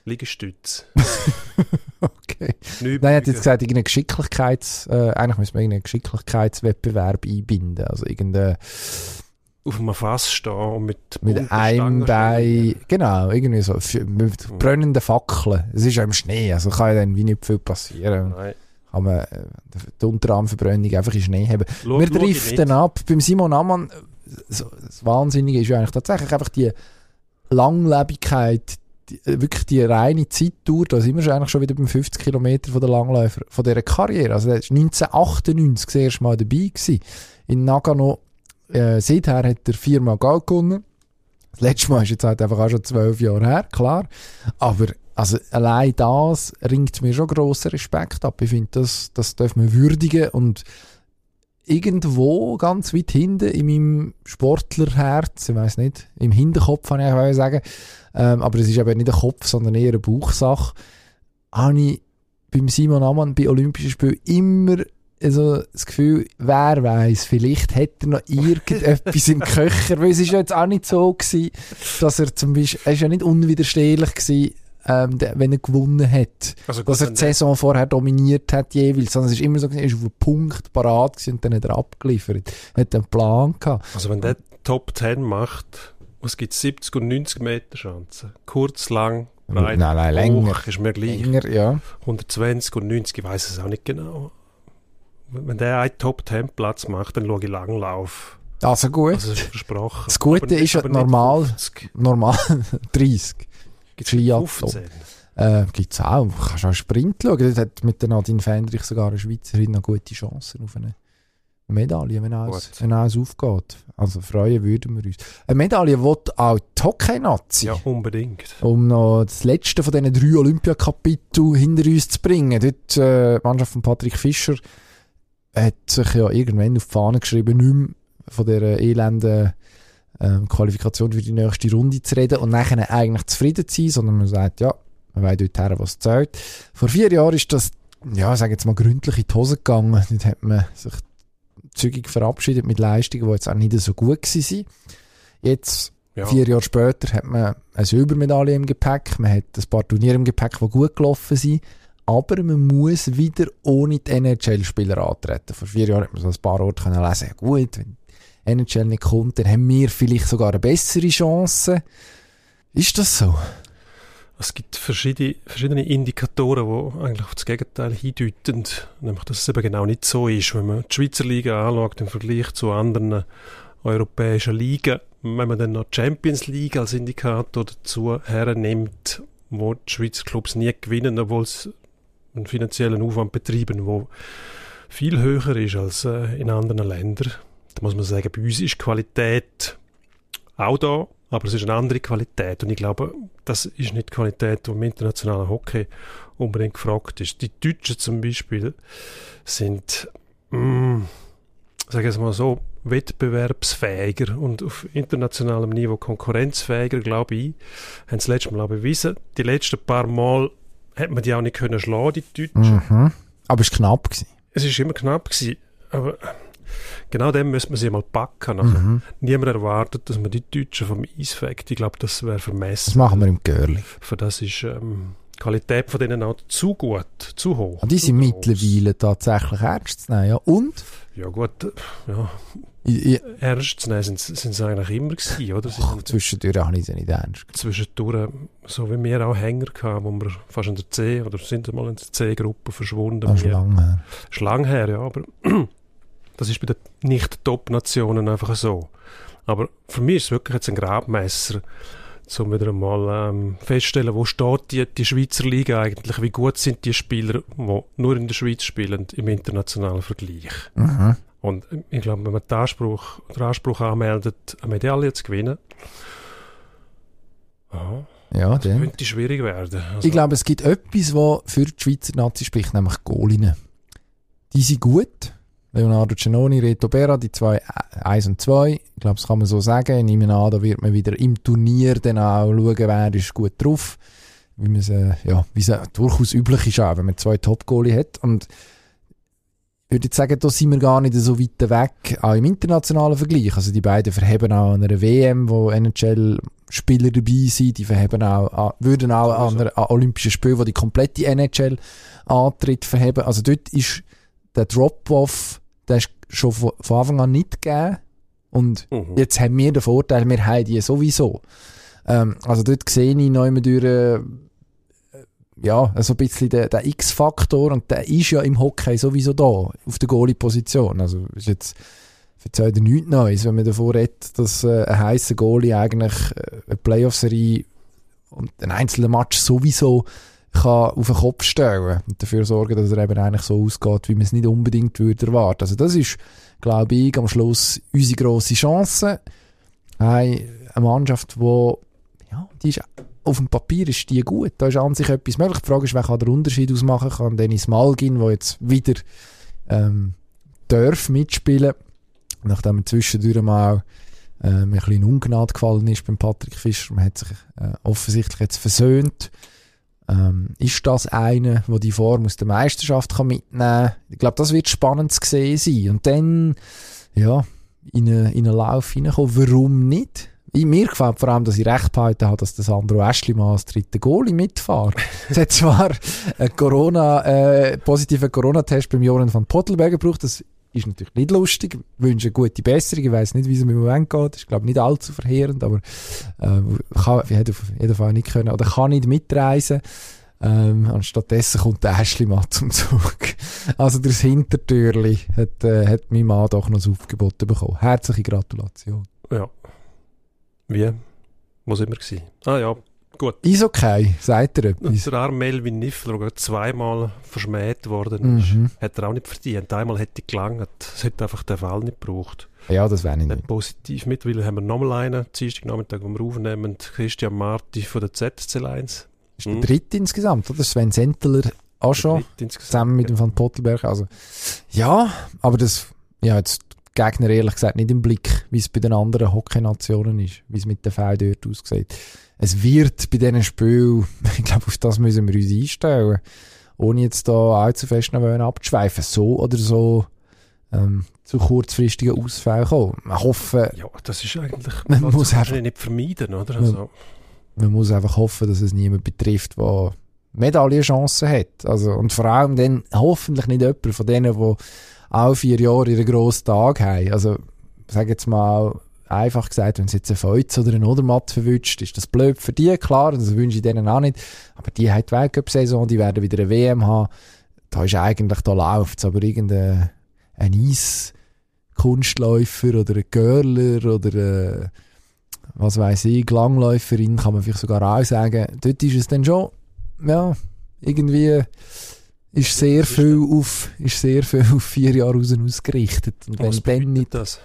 Liegestütz. Okay. Nein, er hat jetzt gesagt, irgendeinen Geschicklichkeits... Äh, eigentlich müssen wir irgendeinen Geschicklichkeitswettbewerb einbinden. Also irgendeine... auf einem Fass stehen und mit, Mit einem Bein... Genau, irgendwie so. Mit brennenden Fackeln. Es ist ja im Schnee, also kann ja dann wie nicht viel passieren. Nein. Kann man äh, die Unterarmverbrennung einfach in Schnee haben. Schau- Wir driften ab. Beim Simon Ammann, so, das Wahnsinnige ist ja eigentlich tatsächlich einfach die Langlebigkeit, die, äh, wirklich die reine Zeitdauer, da sind wir schon eigentlich schon wieder beim 50 Kilometer von der Langläufer, von dieser Karriere. Also er ist 1998 das erste Mal dabei gewesen. In Nagano, äh, seither hat er viermal Gold gewonnen. Das letzte Mal ist jetzt halt einfach auch schon zwölf Jahre her, klar. Aber also allein das ringt mir schon grossen Respekt ab. Ich finde, das, das darf man würdigen und irgendwo ganz weit hinten in meinem Sportlerherz, ich weiß nicht, im Hinterkopf kann ich eigentlich sagen, ähm, aber es ist aber nicht ein Kopf, sondern eher eine Bauchsache, habe ich beim Simon Ammann bei Olympischen Spielen immer also das Gefühl, wer weiß, vielleicht hätte er noch irgendetwas im Köcher, weil es ist ja jetzt auch nicht so gewesen, dass er zum Beispiel, er ist ja nicht unwiderstehlich gewesen, ähm, wenn er gewonnen hat, Also dass er die Saison vorher dominiert hat jeweils, sondern es ist immer so, er ist auf einen Punkt parat gewesen und dann hat er abgeliefert, hat einen Plan gehabt. Also wenn der Top 10 macht, es gibt 70 und 90 Meter Chancen. Kurz, lang, breit, Nein, nein, länger. hoch, ist mir gleich. Enger, ja. 120 und 90, ich weiß es auch nicht genau. Wenn der einen Top 10 Platz macht, dann schaue ich Langlauf. Also gut. Also das ist versprochen. Das Gute Aber ist aber normal. 50. Normal 30. 15? Äh, gibt's auch. Du kannst auch Sprint schauen. Dort hat mit der Nadine Fendrich sogar eine Schweizerin noch gute Chancen auf eine Medaille, wenn alles, Gut. wenn alles aufgeht. Also freuen würden wir uns. Eine Medaille will auch die Hockey-Nazi. Ja, unbedingt. Um noch das letzte von diesen drei Olympiakapiteln hinter uns zu bringen. Dort, äh, die Mannschaft von Patrick Fischer hat sich ja irgendwann auf die Fahne geschrieben, nicht mehr von dieser elenden ähm, Qualifikation für die nächste Runde zu reden und nachher eigentlich zufrieden zu sein, sondern man sagt, ja, man weiß dort her, was zählt. Vor vier Jahren ist das, ja, sag jetzt mal, gründlich in die Hose gegangen. Dort hat man sich zügig verabschiedet mit Leistungen, die jetzt auch nicht so gut waren. Jetzt Ja. Vier Jahre später hat man eine Silbermedaille im Gepäck, man hat ein paar Turniere im Gepäck, die gut gelaufen sind, aber man muss wieder ohne die NHL-Spieler antreten. Vor vier Jahren hat man so ein paar Orte können lesen, ja gut, wenn NHL nicht kommt, dann haben wir vielleicht sogar eine bessere Chance. Ist das so? Es gibt verschiedene, verschiedene Indikatoren, die eigentlich auf das Gegenteil hindeuten, nämlich dass es eben genau nicht so ist. Wenn man die Schweizer Liga anschaut im Vergleich zu anderen europäischen Ligen, wenn man dann noch die Champions League als Indikator dazu hernimmt, wo die Schweizer Clubs nie gewinnen, obwohl sie einen finanziellen Aufwand betreiben, wo viel höher ist als äh, in anderen Ländern. Da muss man sagen, bei uns ist Qualität auch da, aber es ist eine andere Qualität. Und ich glaube, das ist nicht die Qualität, die im internationalen Hockey unbedingt gefragt ist. Die Deutschen zum Beispiel sind, mm, sage ich es mal so, wettbewerbsfähiger und auf internationalem Niveau konkurrenzfähiger, glaube ich, haben das letzte Mal auch bewiesen. Die letzten paar Mal hat man die auch nicht können schlagen, die Deutschen. Mhm. Aber es war knapp. Gewesen. Es ist immer knapp gewesen, aber genau dem müsste man sie mal packen. Mhm. Niemand erwartet, dass man die Deutschen vom Eis fegt. Ich glaube, das wäre vermessen. Das machen wir im Görli. Für das ist ähm, die Qualität von denen auch zu gut, zu hoch. Und die sind mittlerweile tatsächlich ernst zu nehmen. Ja. Und? Ja gut, äh, ja, ich, ernst zu nehmen sind, sie eigentlich immer gewesen, oder? Sie ach, sind zwischendurch habe ich sie nicht ernst. zwischendurch, so wie wir auch Hänger hatten, wo wir fast in der C, oder sind mal in der C-Gruppe verschwunden. Das ist Wir- lang her. Ist lang her, ja, aber das ist bei den Nicht-Top-Nationen einfach so. Aber für mich ist es wirklich jetzt ein Grabmesser, um wieder einmal ähm, feststellen, wo steht die, die Schweizer Liga eigentlich, wie gut sind die Spieler, die nur in der Schweiz spielen, im internationalen Vergleich. Mhm. Und ich glaube, wenn man den Anspruch, den Anspruch anmeldet, eine Medaille zu gewinnen, ja, Ja, das dann. könnte schwierig werden. Also, Ich glaube, es gibt etwas, was für die Schweizer Nazi spricht, nämlich Goalinnen. die sind gut. Leonardo Cenoni, Reto Berra, die zwei, 1 und 2. Ich glaube, das kann man so sagen. Ich nehme an, da wird man wieder im Turnier dann auch schauen, wer ist gut drauf. Wie es, äh, ja, durchaus üblich ist auch, wenn man zwei Top-Goalie hat. Und ich würde jetzt sagen, da sind wir gar nicht so weit weg, auch im internationalen Vergleich. Also die beiden verheben auch an einer WM, wo NHL-Spieler dabei sind, die verheben auch, würden auch an, einer, an Olympischen Spielen, wo die komplette NHL antritt, verheben. Also dort ist der Drop-Off der ist schon von, Anfang an nicht gegeben. Und Mhm. jetzt haben wir den Vorteil, wir haben die sowieso. Ähm, also dort sehe ich noch immer durch, äh, ja, so ein bisschen den, den X-Faktor und der ist ja im Hockey sowieso da, auf der Goalie-Position. Also ist jetzt verzeiht dir nichts Neues, wenn man davor redet, dass äh, ein heißer Goalie eigentlich äh, eine Playoff-Serie und einen einzelnen Match sowieso kann auf den Kopf stellen und dafür sorgen, dass er eben eigentlich so ausgeht, wie man es nicht unbedingt würde erwarten. Also das ist, glaube ich, am Schluss unsere grosse Chance. Hey, eine Mannschaft, wo ja, die ist auf dem Papier ist die gut. Da ist an sich etwas möglich. Die Frage ist, wer kann den Unterschied ausmachen? Kann Dennis Malgin, der jetzt wieder ähm, darf mitspielen, nachdem er zwischendurch mal äh, mir ein bisschen in Ungnade gefallen ist beim Patrick Fischer. Man hat sich äh, offensichtlich jetzt versöhnt. Ähm, ist das einer, der die Form aus der Meisterschaft kann mitnehmen kann? Ich glaube, das wird spannend zu sehen sein. Und dann, ja, in einen, in einen Lauf hineinkommen. Warum nicht? Ich, mir gefällt vor allem, dass ich recht behalten habe, dass das Sandro Aschli mal als dritter Goalie mitfährt. Es hat zwar einen Corona, äh, positiven Corona-Test beim Joran van Pottelberger gebraucht. Das ist natürlich nicht lustig. Ich wünsche eine gute Besserung. Ich weiss nicht, wie es im Moment geht. Ist, glaube ich, nicht allzu verheerend, aber äh, kann, ich hätte auf jeden Fall nicht können oder kann nicht mitreisen. Ähm, anstattdessen kommt der Ashley mal zum Zug. Also das Hintertürli hat, äh, hat mein Mann doch noch das Aufgebot bekommen. Herzliche Gratulation. Ja. Wie? Wo sind wir gewesen? Ah ja, gut. Ist okay, sagt er etwas. der arme Melvin Niffler, der zweimal verschmäht worden ist, Mhm. hat er auch nicht verdient. Einmal hätte gelangt. Es hätte einfach den Fall nicht gebraucht. Ja, das wäre ich Nicht positiv mittlerweile haben wir nochmal einen, Dienstagnachmittag, wo wir aufnehmen, Christian Marti von der ZSC 1. Ist der dritte insgesamt, oder? Sven Sentler auch schon. Zusammen mit dem Van Pottelberg. Also, ja, aber das, ja, jetzt die Gegner ehrlich gesagt nicht im Blick, wie es bei den anderen Hockey-Nationen ist, wie es mit den Fällen dort aussieht. Es wird bei diesen Spielen, ich glaube, auf das müssen wir uns einstellen. Ohne jetzt da allzu fest noch wollen abzuschweifen. So oder so, ähm, zu kurzfristigen Ausfällen kommen. Wir hoffen, Ja, das ist eigentlich, Man muss einfach- nicht vermeiden, oder? Also, man muss einfach hoffen, dass es niemand betrifft, der Medaillenchancen hat. Also, und vor allem dann hoffentlich nicht jemand von denen, die auch vier Jahre ihren grossen Tag haben. Also, sag jetzt mal, einfach gesagt, wenn es jetzt ein Feuz oder ein Odermatt verwünscht, ist das blöd für die, klar, das wünsche ich denen auch nicht. Aber die haben die Weltcup-Saison, die werden wieder eine WM haben. Da ist eigentlich, da läuft's, aber irgendein ein Eiskunstläufer oder ein Görler oder äh, was weiß ich, Langläuferin kann man vielleicht sogar auch sagen. Dort ist es dann schon, ja, irgendwie ist sehr viel auf, ist sehr viel auf vier Jahre raus ausgerichtet. Und wenn was dann nicht, das?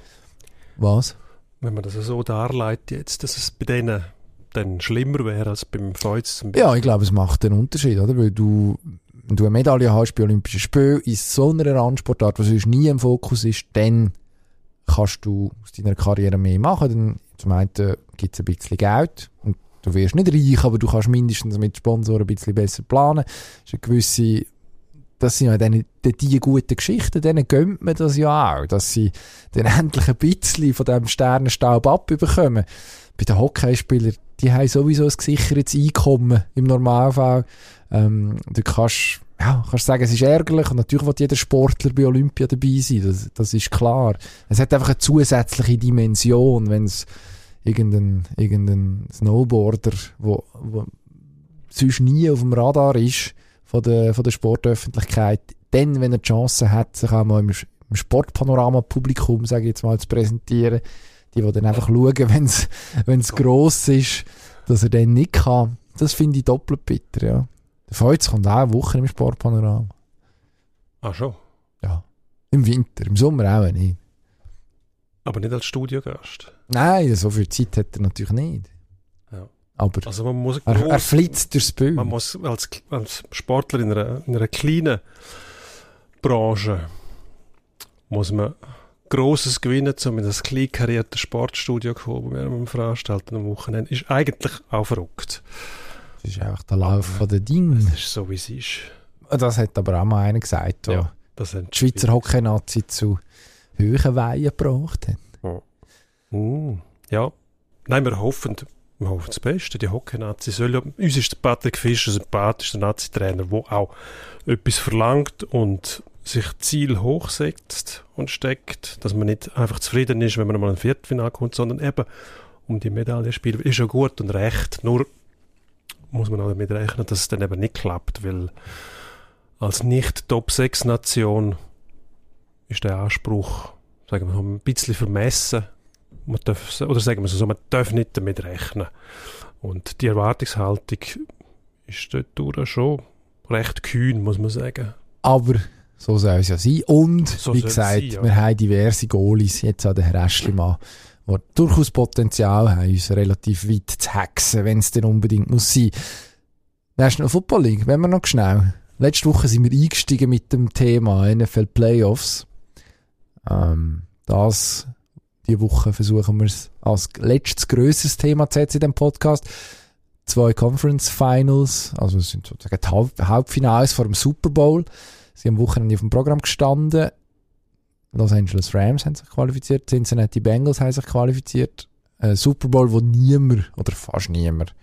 was? Wenn man das so darlegt jetzt, dass es bei denen dann schlimmer wäre als beim Feuz zum Ja, ich glaube, es macht einen Unterschied, oder? Weil du, wenn du eine Medaille hast bei Olympischen Spielen in so einer Randsportart, was sonst nie im Fokus ist, dann kannst du aus deiner Karriere mehr machen. Dann zum einen gibt es ein bisschen Geld und du wirst nicht reich, aber du kannst mindestens mit Sponsoren ein bisschen besser planen. Das ist eine gewisse das sind ja dann die, guten Geschichten, denen gönnt man das ja auch, dass sie dann endlich ein bisschen von dem Sternenstaub abbekommen. Bei den Hockeyspielern, die haben sowieso ein gesichertes Einkommen im Normalfall. Ähm, du kannst, ja, kannst sagen, es ist ärgerlich und natürlich will jeder Sportler bei Olympia dabei sein, das, das ist klar. Es hat einfach eine zusätzliche Dimension, wenn es irgendein, irgendein Snowboarder, wo, wo sonst nie auf dem Radar ist, von der, von der Sportöffentlichkeit, dann, wenn er die Chance hat, sich auch mal im, im Sportpanorama-Publikum, sage ich jetzt mal, zu präsentieren, die, die dann einfach schauen, wenn es wenn's gross ist, dass er dann nicht kann, das finde ich doppelt bitter, ja. Der Feuz kommt auch eine Woche im Sportpanorama. Ah, schon. Ja. Im Winter, im Sommer auch nicht. Aber nicht als Studiogast. Nein, so viel Zeit hat er natürlich nicht. Aber Also man muss, er, er flitzt durchs Bild. man muss als, als Sportler in einer, in einer kleinen Branche muss man Grosses gewinnen, um in das klein karierte Sportstudio zu kommen, das wir veranstalten am Wochenende, ist eigentlich auch verrückt. Das ist einfach der Lauf von der Dinge. Das ist so, wie es ist. Das hat aber auch mal einer gesagt, Ja, das die Schweizer Hockey-Nazi zu hohen Weihen gebracht hat. Mm, ja. Nein, wir hoffen, hoffen das Beste. Die Hockey-Nazi soll ja, uns ist Patrick Fischer sympathisch, der Nazi-Trainer, der auch etwas verlangt und sich Ziel hochsetzt und steckt, dass man nicht einfach zufrieden ist, wenn man mal ein Viertelfinale kommt, sondern eben um die Medaille spielt, ist ja gut und recht. Nur muss man auch damit rechnen, dass es dann eben nicht klappt, weil als Nicht-Top-6-Nation ist der Anspruch, sagen wir mal, ein bisschen vermessen. Man darf, oder sagen wir so, man darf nicht damit rechnen. Und die Erwartungshaltung ist dort schon recht kühn, muss man sagen. Aber so soll es ja sein. Und, So wie es gesagt, sein, ja. wir haben diverse Goalies, jetzt auch der Herr Eschlimann, die durchaus Potenzial haben, uns relativ weit zu hexen, wenn es denn unbedingt muss sein. National Football League, wenn wir noch schnell. Letzte Woche sind wir eingestiegen mit dem Thema NFL Playoffs. Ähm, das, die Woche versuchen wir es als letztes grösseres Thema zu setzen in diesem Podcast. Zwei Conference Finals, also es sind sozusagen die Halb Halbfinals vor dem Super Bowl. Sie haben am Wochenende auf dem Programm gestanden. Los Angeles Rams haben sich qualifiziert, Cincinnati Bengals haben sich qualifiziert. Ein Super Bowl, wo niemand, oder fast niemand,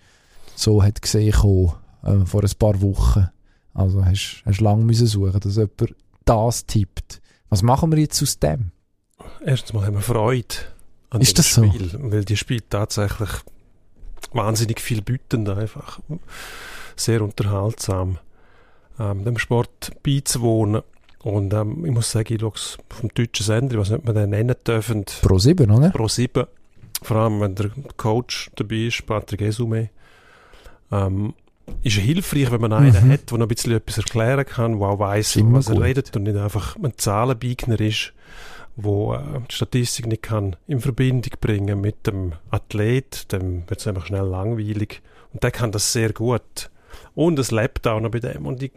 so hat gesehen kommen, äh, vor ein paar Wochen. Also hast hast lange müssen suchen, dass jemand das tippt. Was machen wir jetzt aus dem? Erstens mal haben wir Freude an Ist dem das so? Spiel, weil die Spiele tatsächlich wahnsinnig viel bieten einfach. Sehr unterhaltsam, ähm, dem Sport beizuwohnen. Und ähm, ich muss sagen, ich schaue es vom deutschen Sender, was nicht man den nennen dürfen, Pro 7, oder? Pro 7, vor allem wenn der Coach dabei ist, Patrick Esume, ähm, ist hilfreich, wenn man einen Mhm. hat, der noch ein bisschen etwas erklären kann, der auch weiss, was er gut. redet und nicht einfach ein Zahlenbeigner ist, wo äh, die Statistik nicht kann in Verbindung bringen mit dem Athlet, dem wird es einfach schnell langweilig und der kann das sehr gut und es lebt auch noch bei dem und ich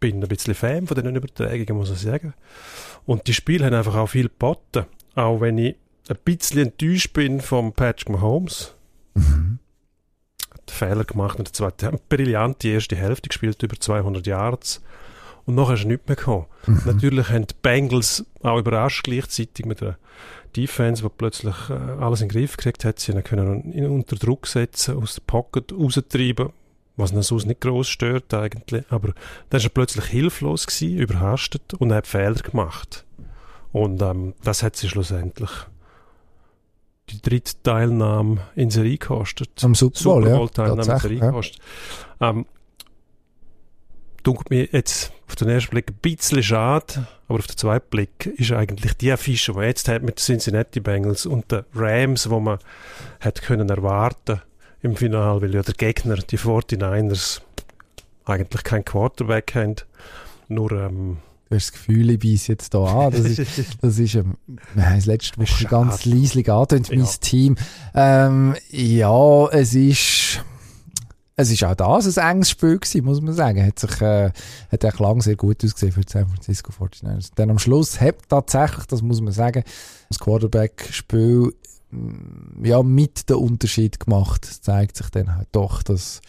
bin ein bisschen Fan von den Übertragungen, muss ich sagen. Und die Spiele haben einfach auch viel geboten, auch wenn ich ein bisschen enttäuscht bin vom Patrick Mahomes. Mhm. Hat Fehler gemacht in der zweiten, brillante erste Hälfte gespielt, über 200 Yards. Und nachher ist er nicht mehr gekommen. Mhm. Natürlich haben die Bengals auch überrascht gleichzeitig mit der Defense, die plötzlich äh, alles in den Griff gekriegt hat. Sie können ihn unter Druck setzen, aus der Pocket raustreiben, was ihn sonst nicht gross stört eigentlich. Aber dann war er plötzlich hilflos gewesen, überhastet und hat Fehler gemacht. Und ähm, das hat sie schlussendlich die dritte Teilnahme in Serie gekostet. Am Super Bowl, Super ja. Bowl-Teilnahme in Serie ja. gekostet. Ähm, dunkelt mir jetzt auf den ersten Blick ein bisschen schade, aber auf den zweiten Blick ist eigentlich die Affische, die man jetzt hat mit den Cincinnati Bengals und den Rams, wo man hat können erwarten im Finale, weil ja der Gegner, die 49ers, eigentlich keinen Quarterback haben. Nur, ähm, Du hast das Gefühl, ich beiße jetzt hier an. Das ist, das ist ähm, wir haben es letzte Woche ganz leislich angetönt, Ja. mein Team. Ähm, ja, es ist, es ist auch das ein enges Spiel gewesen, muss man sagen. Hat sich, äh, hat echt lang sehr gut ausgesehen für die San Francisco 49ers. Dann am Schluss hat tatsächlich, das muss man sagen, das Quarterback-Spiel, mm, ja, mit den Unterschied gemacht. Es zeigt sich dann halt doch, dass,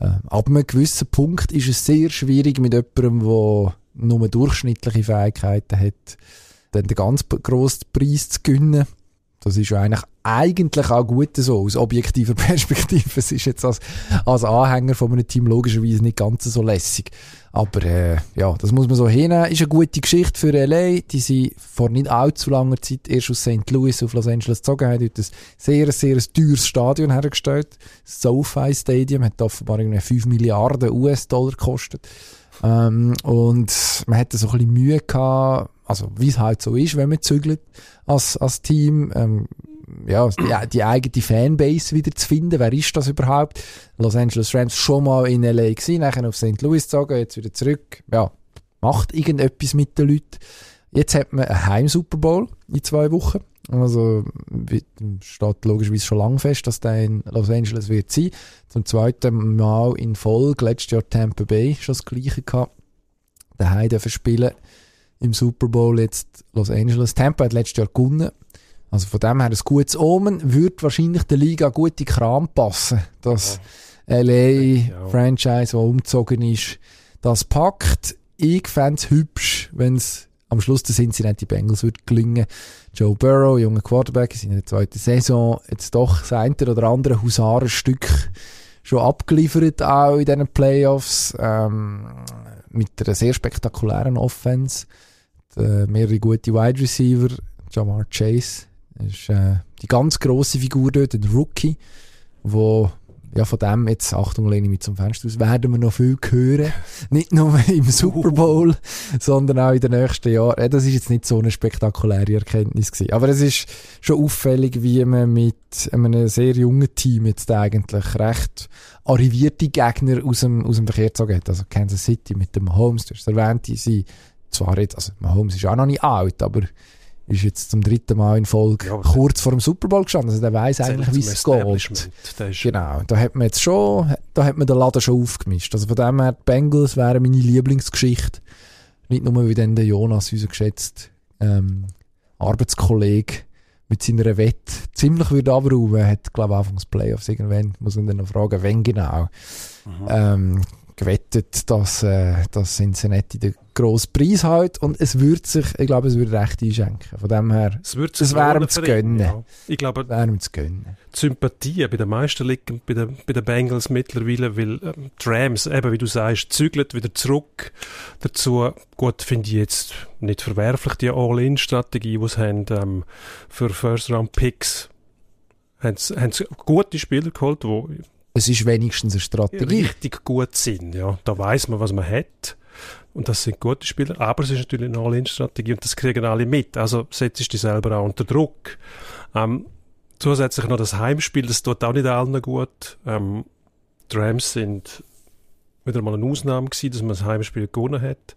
äh, ab einem gewissen Punkt ist es sehr schwierig mit jemandem, der nur durchschnittliche Fähigkeiten hat, dann den ganz grossen Preis zu gewinnen. Das ist ja eigentlich, eigentlich auch gut so, aus objektiver Perspektive. Es ist jetzt als, als Anhänger von einem Team logischerweise nicht ganz so lässig. Aber äh, ja, das muss man so hinnehmen. Ist eine gute Geschichte für L.A. Die sind vor nicht allzu langer Zeit erst aus St. Louis auf Los Angeles gezogen, haben dort ein sehr, sehr teures Stadion hergestellt. Das SoFi Stadium hat offenbar irgendwie 5 Milliarden US-Dollar gekostet. Ähm, und man hatte so ein bisschen Mühe gehabt, also wie es halt so ist, wenn man zügelt als, als Team, ähm, ja, die, die eigene Fanbase wieder zu finden. Wer ist das überhaupt? Los Angeles Rams schon mal in L.A. gewesen, nachher auf St. Louis gezogen, jetzt wieder zurück. Ja, macht irgendetwas mit den Leuten. Jetzt hat man einen Heim-Super Bowl in zwei Wochen. Also steht logischerweise schon lang fest, dass der in Los Angeles wird sein. Zum zweiten Mal in Folge, letztes Jahr Tampa Bay, schon das gleiche gehabt. Daheim dürfen spielen. im Super Bowl jetzt Los Angeles. Tampa hat letztes Jahr gewonnen. Also von dem her ein gutes Omen. Würde wahrscheinlich der Liga gut in Kram passen. Das LA-Franchise, das umgezogen ist, das packt. Ich fände es hübsch, wenn es am Schluss der Cincinnati Bengals wird gelingen. Joe Burrow, junger Quarterback, ist in der zweiten Saison jetzt doch das eine oder andere Husarenstück schon abgeliefert, auch in diesen Playoffs, ähm, mit einer sehr spektakulären Offense. Die, mehrere gute Wide Receiver, Jamar Chase, ist äh, die ganz grosse Figur dort, ein Rookie, wo ja, von dem jetzt, Achtung, lehne ich mich zum Fenster aus, werden wir noch viel hören. Nicht nur im Super Bowl, sondern auch in den nächsten Jahren. Das ist jetzt nicht so eine spektakuläre Erkenntnis gewesen. Aber es ist schon auffällig, wie man mit einem sehr jungen Team jetzt eigentlich recht arrivierte Gegner aus dem, aus dem Verkehr gezogen hat. Also Kansas City mit dem Mahomes, du hast erwähnt, die sind zwar jetzt, also Mahomes ist auch noch nicht alt, aber ist jetzt zum dritten Mal in Folge ja, kurz vor dem Super Bowl gestanden. Also der weiß eigentlich, wie es geht. Genau. Da hat man jetzt schon, da hat man den Laden schon aufgemischt. Also von dem her, die Bengals wären meine Lieblingsgeschichte. Nicht nur, wie dann der Jonas, unser geschätzt ähm, Arbeitskollege, mit seiner Wette ziemlich würde abrufen. hat, glaube ich, Anfangs Playoffs irgendwann, muss man dann noch fragen, wenn genau. Mhm. Ähm, gewettet, dass, äh, dass Cincinnati den grossen Preis hat und es würde sich, ich glaube, es würde recht einschenken. Von dem her, es, es wäre zu gönnen. Ja. Ich glaube, wäre zu gönnen. Die Sympathie bei den meisten liegen bei den, bei den Bengals mittlerweile, weil ähm, die Rams, eben wie du sagst, zügelt wieder zurück. Dazu, gut, finde ich jetzt nicht verwerflich, die All-In-Strategie, die sie haben, ähm, für First-Round-Picks haben sie, haben sie gute Spieler geholt, die es ist wenigstens eine Strategie. Richtig gut sind, ja. Da weiß man, was man hat. Und das sind gute Spieler. Aber es ist natürlich eine All-In-Strategie und das kriegen alle mit. Also setzt dich selber auch unter Druck. Ähm, zusätzlich noch das Heimspiel, das tut auch nicht allen gut. Ähm, die Rams sind wieder mal eine Ausnahme gewesen, dass man das Heimspiel gewonnen hat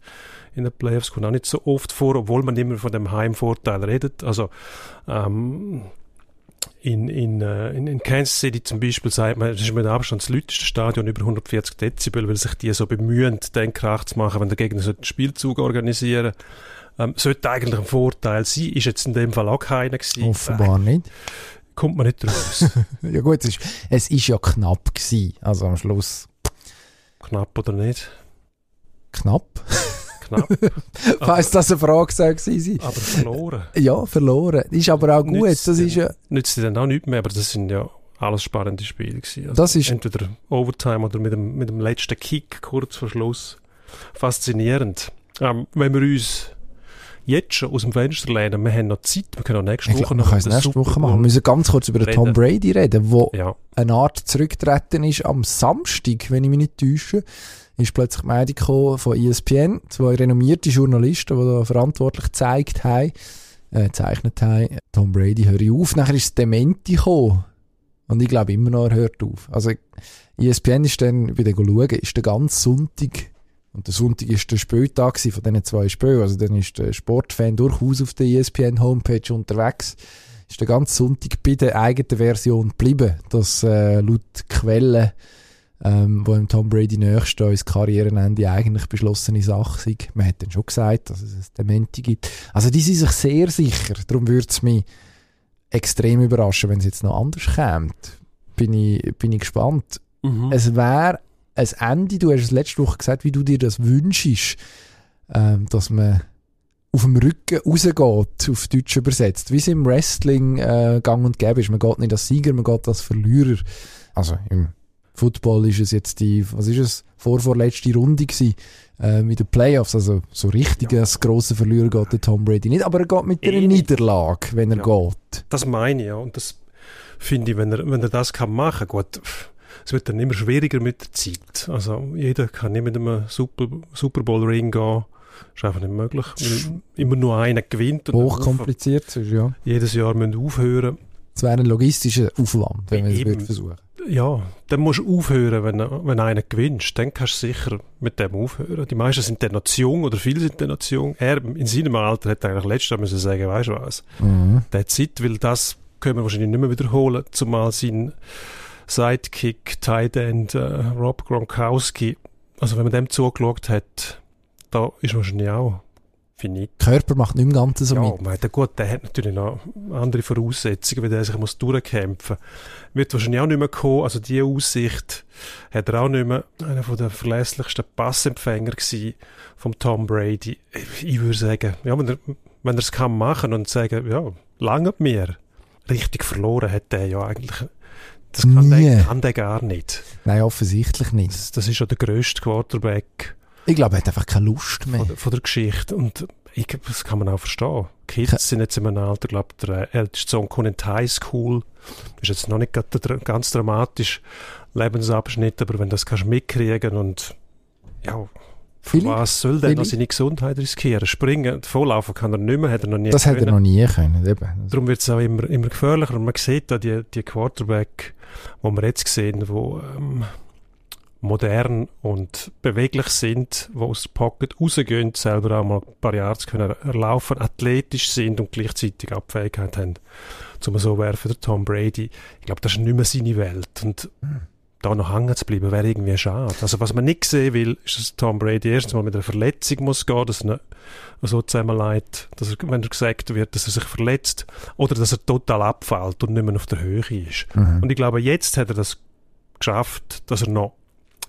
in den Playoffs. Kommt auch nicht so oft vor, obwohl man immer von dem Heimvorteil redet. Also, ähm, in, in, äh, in, in Kansas City zum Beispiel sagt man, das ist mit Abstand das lauteste Stadion, über 140 Dezibel, weil sich die so bemühen, den Krach zu machen, wenn der Gegner so einen Spielzug organisieren ähm, sollte eigentlich ein Vorteil sein, ist jetzt in dem Fall auch keiner gewesen. Offenbar äh, nicht. Kommt man nicht raus. ja gut, es ist, es ist ja knapp gewesen, also am Schluss. Knapp oder nicht? Knapp? Knapp. Falls das eine Frage soll sein. Aber verloren. Ja, verloren. Ist aber auch gut. Nützt das ist ja... Nützt dann auch nichts mehr, aber das sind ja alles spannende Spiele gewesen. Also das ist... Entweder Overtime oder mit dem, mit dem letzten Kick kurz vor Schluss. Faszinierend. Ähm, wenn wir uns jetzt schon aus dem Fenster lehnen, wir haben noch Zeit, wir können auch nächste Woche noch... Nächste Woche machen. Wir müssen ganz kurz über den Tom Brady reden, der ja. eine Art zurücktreten ist am Samstag, wenn ich mich nicht täusche ist plötzlich die Meldung von ESPN, zwei renommierte Journalisten, die da verantwortlich gezeigt haben, äh, gezeichnet haben, Tom Brady, hör auf. Nachher ist Dementi gekommen. Und ich glaube immer noch, er hört auf. Also, ESPN ist dann, bei den schauen, ist der ganze Sonntag, und der Sonntag ist der Spieltag von diesen zwei Spielen, also dann ist der Sportfan durchaus auf der ESPN-Homepage unterwegs, ist der ganze Sonntag bei der eigenen Version geblieben, dass äh, laut Quellen ähm, wo im Tom Brady nächste ins Karrierenende eigentlich beschlossene Sache sind. Man hat dann schon gesagt, dass es ein Dementi gibt. Also die sind sich sehr sicher. Darum würde es mich extrem überraschen, wenn es jetzt noch anders kommt. Bin ich, bin ich gespannt. Mhm. Es wäre ein Ende, du hast es letzte Woche gesagt, wie du dir das wünschst, ähm, dass man auf dem Rücken rausgeht, auf Deutsch übersetzt. Wie es im Wrestling äh, gang und gäbe ist. Man geht nicht als Sieger, man geht als Verlierer. Also im Football ist es jetzt die, was ist es, vorvorletzte Runde gewesen, äh, mit den Playoffs. Also so richtig ja. als grosser Verlierer geht der Tom Brady nicht, aber er geht mit einer Niederlage, wenn er ja. geht. Das meine ich, ja. Und das finde ich, wenn er, wenn er das kann machen, gut, es wird dann immer schwieriger mit der Zeit. Also jeder kann nicht mit einem Super, Super Bowl Ring gehen. Das ist einfach nicht möglich, weil immer nur einer gewinnt. Hochkompliziert ist, ja. Jedes Jahr müssen aufhören. Es wäre ein logistischer Aufwand, wenn man es versuchen ja, dann musst du aufhören, wenn, wenn einer gewinnt. Dann kannst du sicher mit dem aufhören. Die meisten sind dann noch zu jung oder viele sind dann noch zu jung. Er in seinem Alter hätte eigentlich letztes müssen sagen, weißt du was, mhm. der hat Zeit, weil das können wir wahrscheinlich nicht mehr wiederholen, zumal sein Sidekick, Tight End, äh, Rob Gronkowski, also wenn man dem zugeschaut hat, da ist wahrscheinlich auch finit. Der Körper macht nicht mehr ganz so Ja, mit. man hat, gut, der hat natürlich noch andere Voraussetzungen, weil der sich muss durchkämpfen Wird wahrscheinlich auch nicht mehr kommen. Also diese Aussicht hat er auch nicht mehr. Einer von der verlässlichsten Passempfänger vom Tom Brady. Ich würde sagen, ja, wenn er, wenn er es kann machen und sagen, ja, lange mir. Richtig verloren hat der ja eigentlich. Das kann, Nie. der, kann der gar nicht. Nein, offensichtlich nicht. Das, das ist ja der grösste Quarterback Ich glaube, er hat einfach keine Lust mehr. von, der- von der Geschichte. Und ich, das kann man auch verstehen. Kids sind jetzt in einem Alter, glaube der älteste Sohn kommt in die Highschool. Ist jetzt noch nicht ganz dramatisch Lebensabschnitt, aber wenn du das kannst mitkriegen und ja, für Philipp? was soll der noch seine Gesundheit riskieren? Springen, volllaufen kann er nicht mehr, hat er noch nie Das hätte er können. noch nie können. Eben. Darum wird es auch immer, immer gefährlicher. Und man sieht da die, die Quarterback, wo wir jetzt sehen, wo ähm, modern und beweglich sind, wo aus der Pocket rausgehen, selber auch mal ein paar Jahre zu können erlaufen, athletisch sind und gleichzeitig auch die Fähigkeit haben, zum so werfen, der Tom Brady. Ich glaube, das ist nicht mehr seine Welt. Und da noch hängen zu bleiben, wäre irgendwie schade. Also was man nicht sehen will, ist, dass Tom Brady erstens mal mit einer Verletzung muss gehen, dass er so zusammenleitet, dass er, wenn er gesagt wird, dass er sich verletzt, oder dass er total abfällt und nicht mehr auf der Höhe ist. Mhm. Und ich glaube, jetzt hat er das geschafft, dass er noch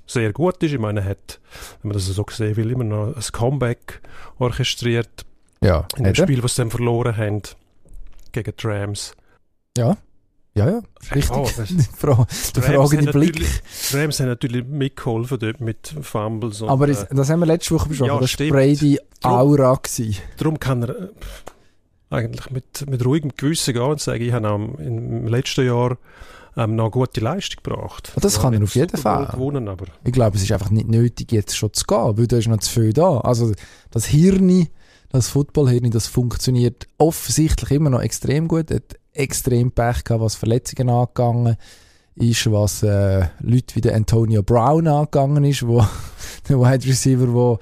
sehr gut ist. Ich meine, er hat, wenn man das so sehen will, immer noch ein Comeback orchestriert Ja, in dem? Spiel, was sie dann verloren haben gegen die Rams. Ja. Ja, ja. Richtig. Fra- der fragende haben Blick. Rams haben natürlich mitgeholfen dort mit Fumbles. Und, Aber äh, das, haben wir letzte Woche besprochen. Ja, das war Brady Aura. Gewesen. Darum kann er äh, eigentlich mit, mit ruhigem Gewissen gehen und sagen, ich habe im letzten Jahr ähm, noch gute Leistung gebracht. Das Ja, kann er auf jeden Fall. Gewonnen, aber Ich glaube, es ist einfach nicht nötig, jetzt schon zu gehen, weil da ist noch zu viel da. Also das Hirn, das Footballhirn, das funktioniert offensichtlich immer noch extrem gut. Hat extrem Pech gehabt, was Verletzungen angegangen ist, was äh, Leute wie der Antonio Brown angegangen ist, wo der Wide Receiver, wo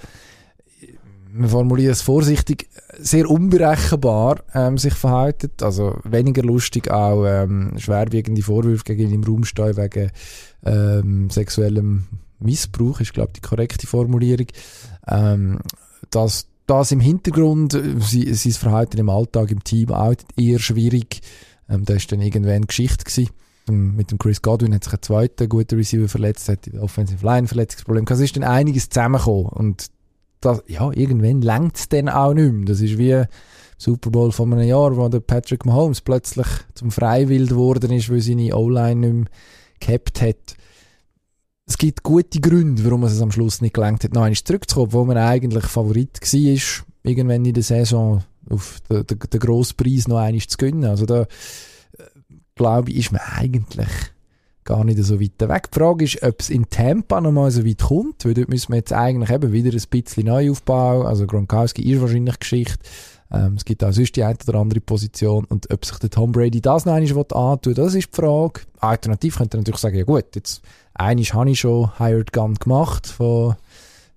wir formulieren es vorsichtig, sehr unberechenbar ähm, sich verhaltet. Also weniger lustig auch ähm, schwerwiegende Vorwürfe gegen ihn im Raum stehen wegen ähm, sexuellem Missbrauch, ist glaube ich die korrekte Formulierung. Ähm, dass das im Hintergrund, äh, sie, sein Verhalten im Alltag, im Team auch eher schwierig. Ähm, da ist dann irgendwann Geschichte gewesen. Ähm, Mit dem Chris Godwin hat sich ein zweiter guter Receiver verletzt, hat Offensive Line Verletzungsproblem gehabt. Es ist dann einiges zusammengekommen und das, ja, irgendwann längt es dann auch nicht mehr. Das ist wie Super Bowl von einem Jahr, wo der Patrick Mahomes plötzlich zum Freiwild geworden ist, weil seine O-Line nicht mehr gehabt hat. Es gibt gute Gründe, warum es am Schluss nicht gelangt hat, noch einmal zurückzukommen, wo man eigentlich Favorit war, irgendwann in der Saison auf den, den, den grossen Preis noch einmal zu gewinnen. Also da, äh, glaube ich, ist man eigentlich gar nicht so weit weg. Die Frage ist, ob es in Tampa noch mal so weit kommt, weil dort müssen wir jetzt eigentlich eben wieder ein bisschen neu aufbauen. Also Gronkowski ist wahrscheinlich Geschichte. Ähm, es gibt auch sonst die eine oder andere Position. Und ob sich der Tom Brady das noch einmal antun das ist die Frage. Alternativ könnte er natürlich sagen, ja gut, jetzt einiges habe ich schon Hired Gun gemacht von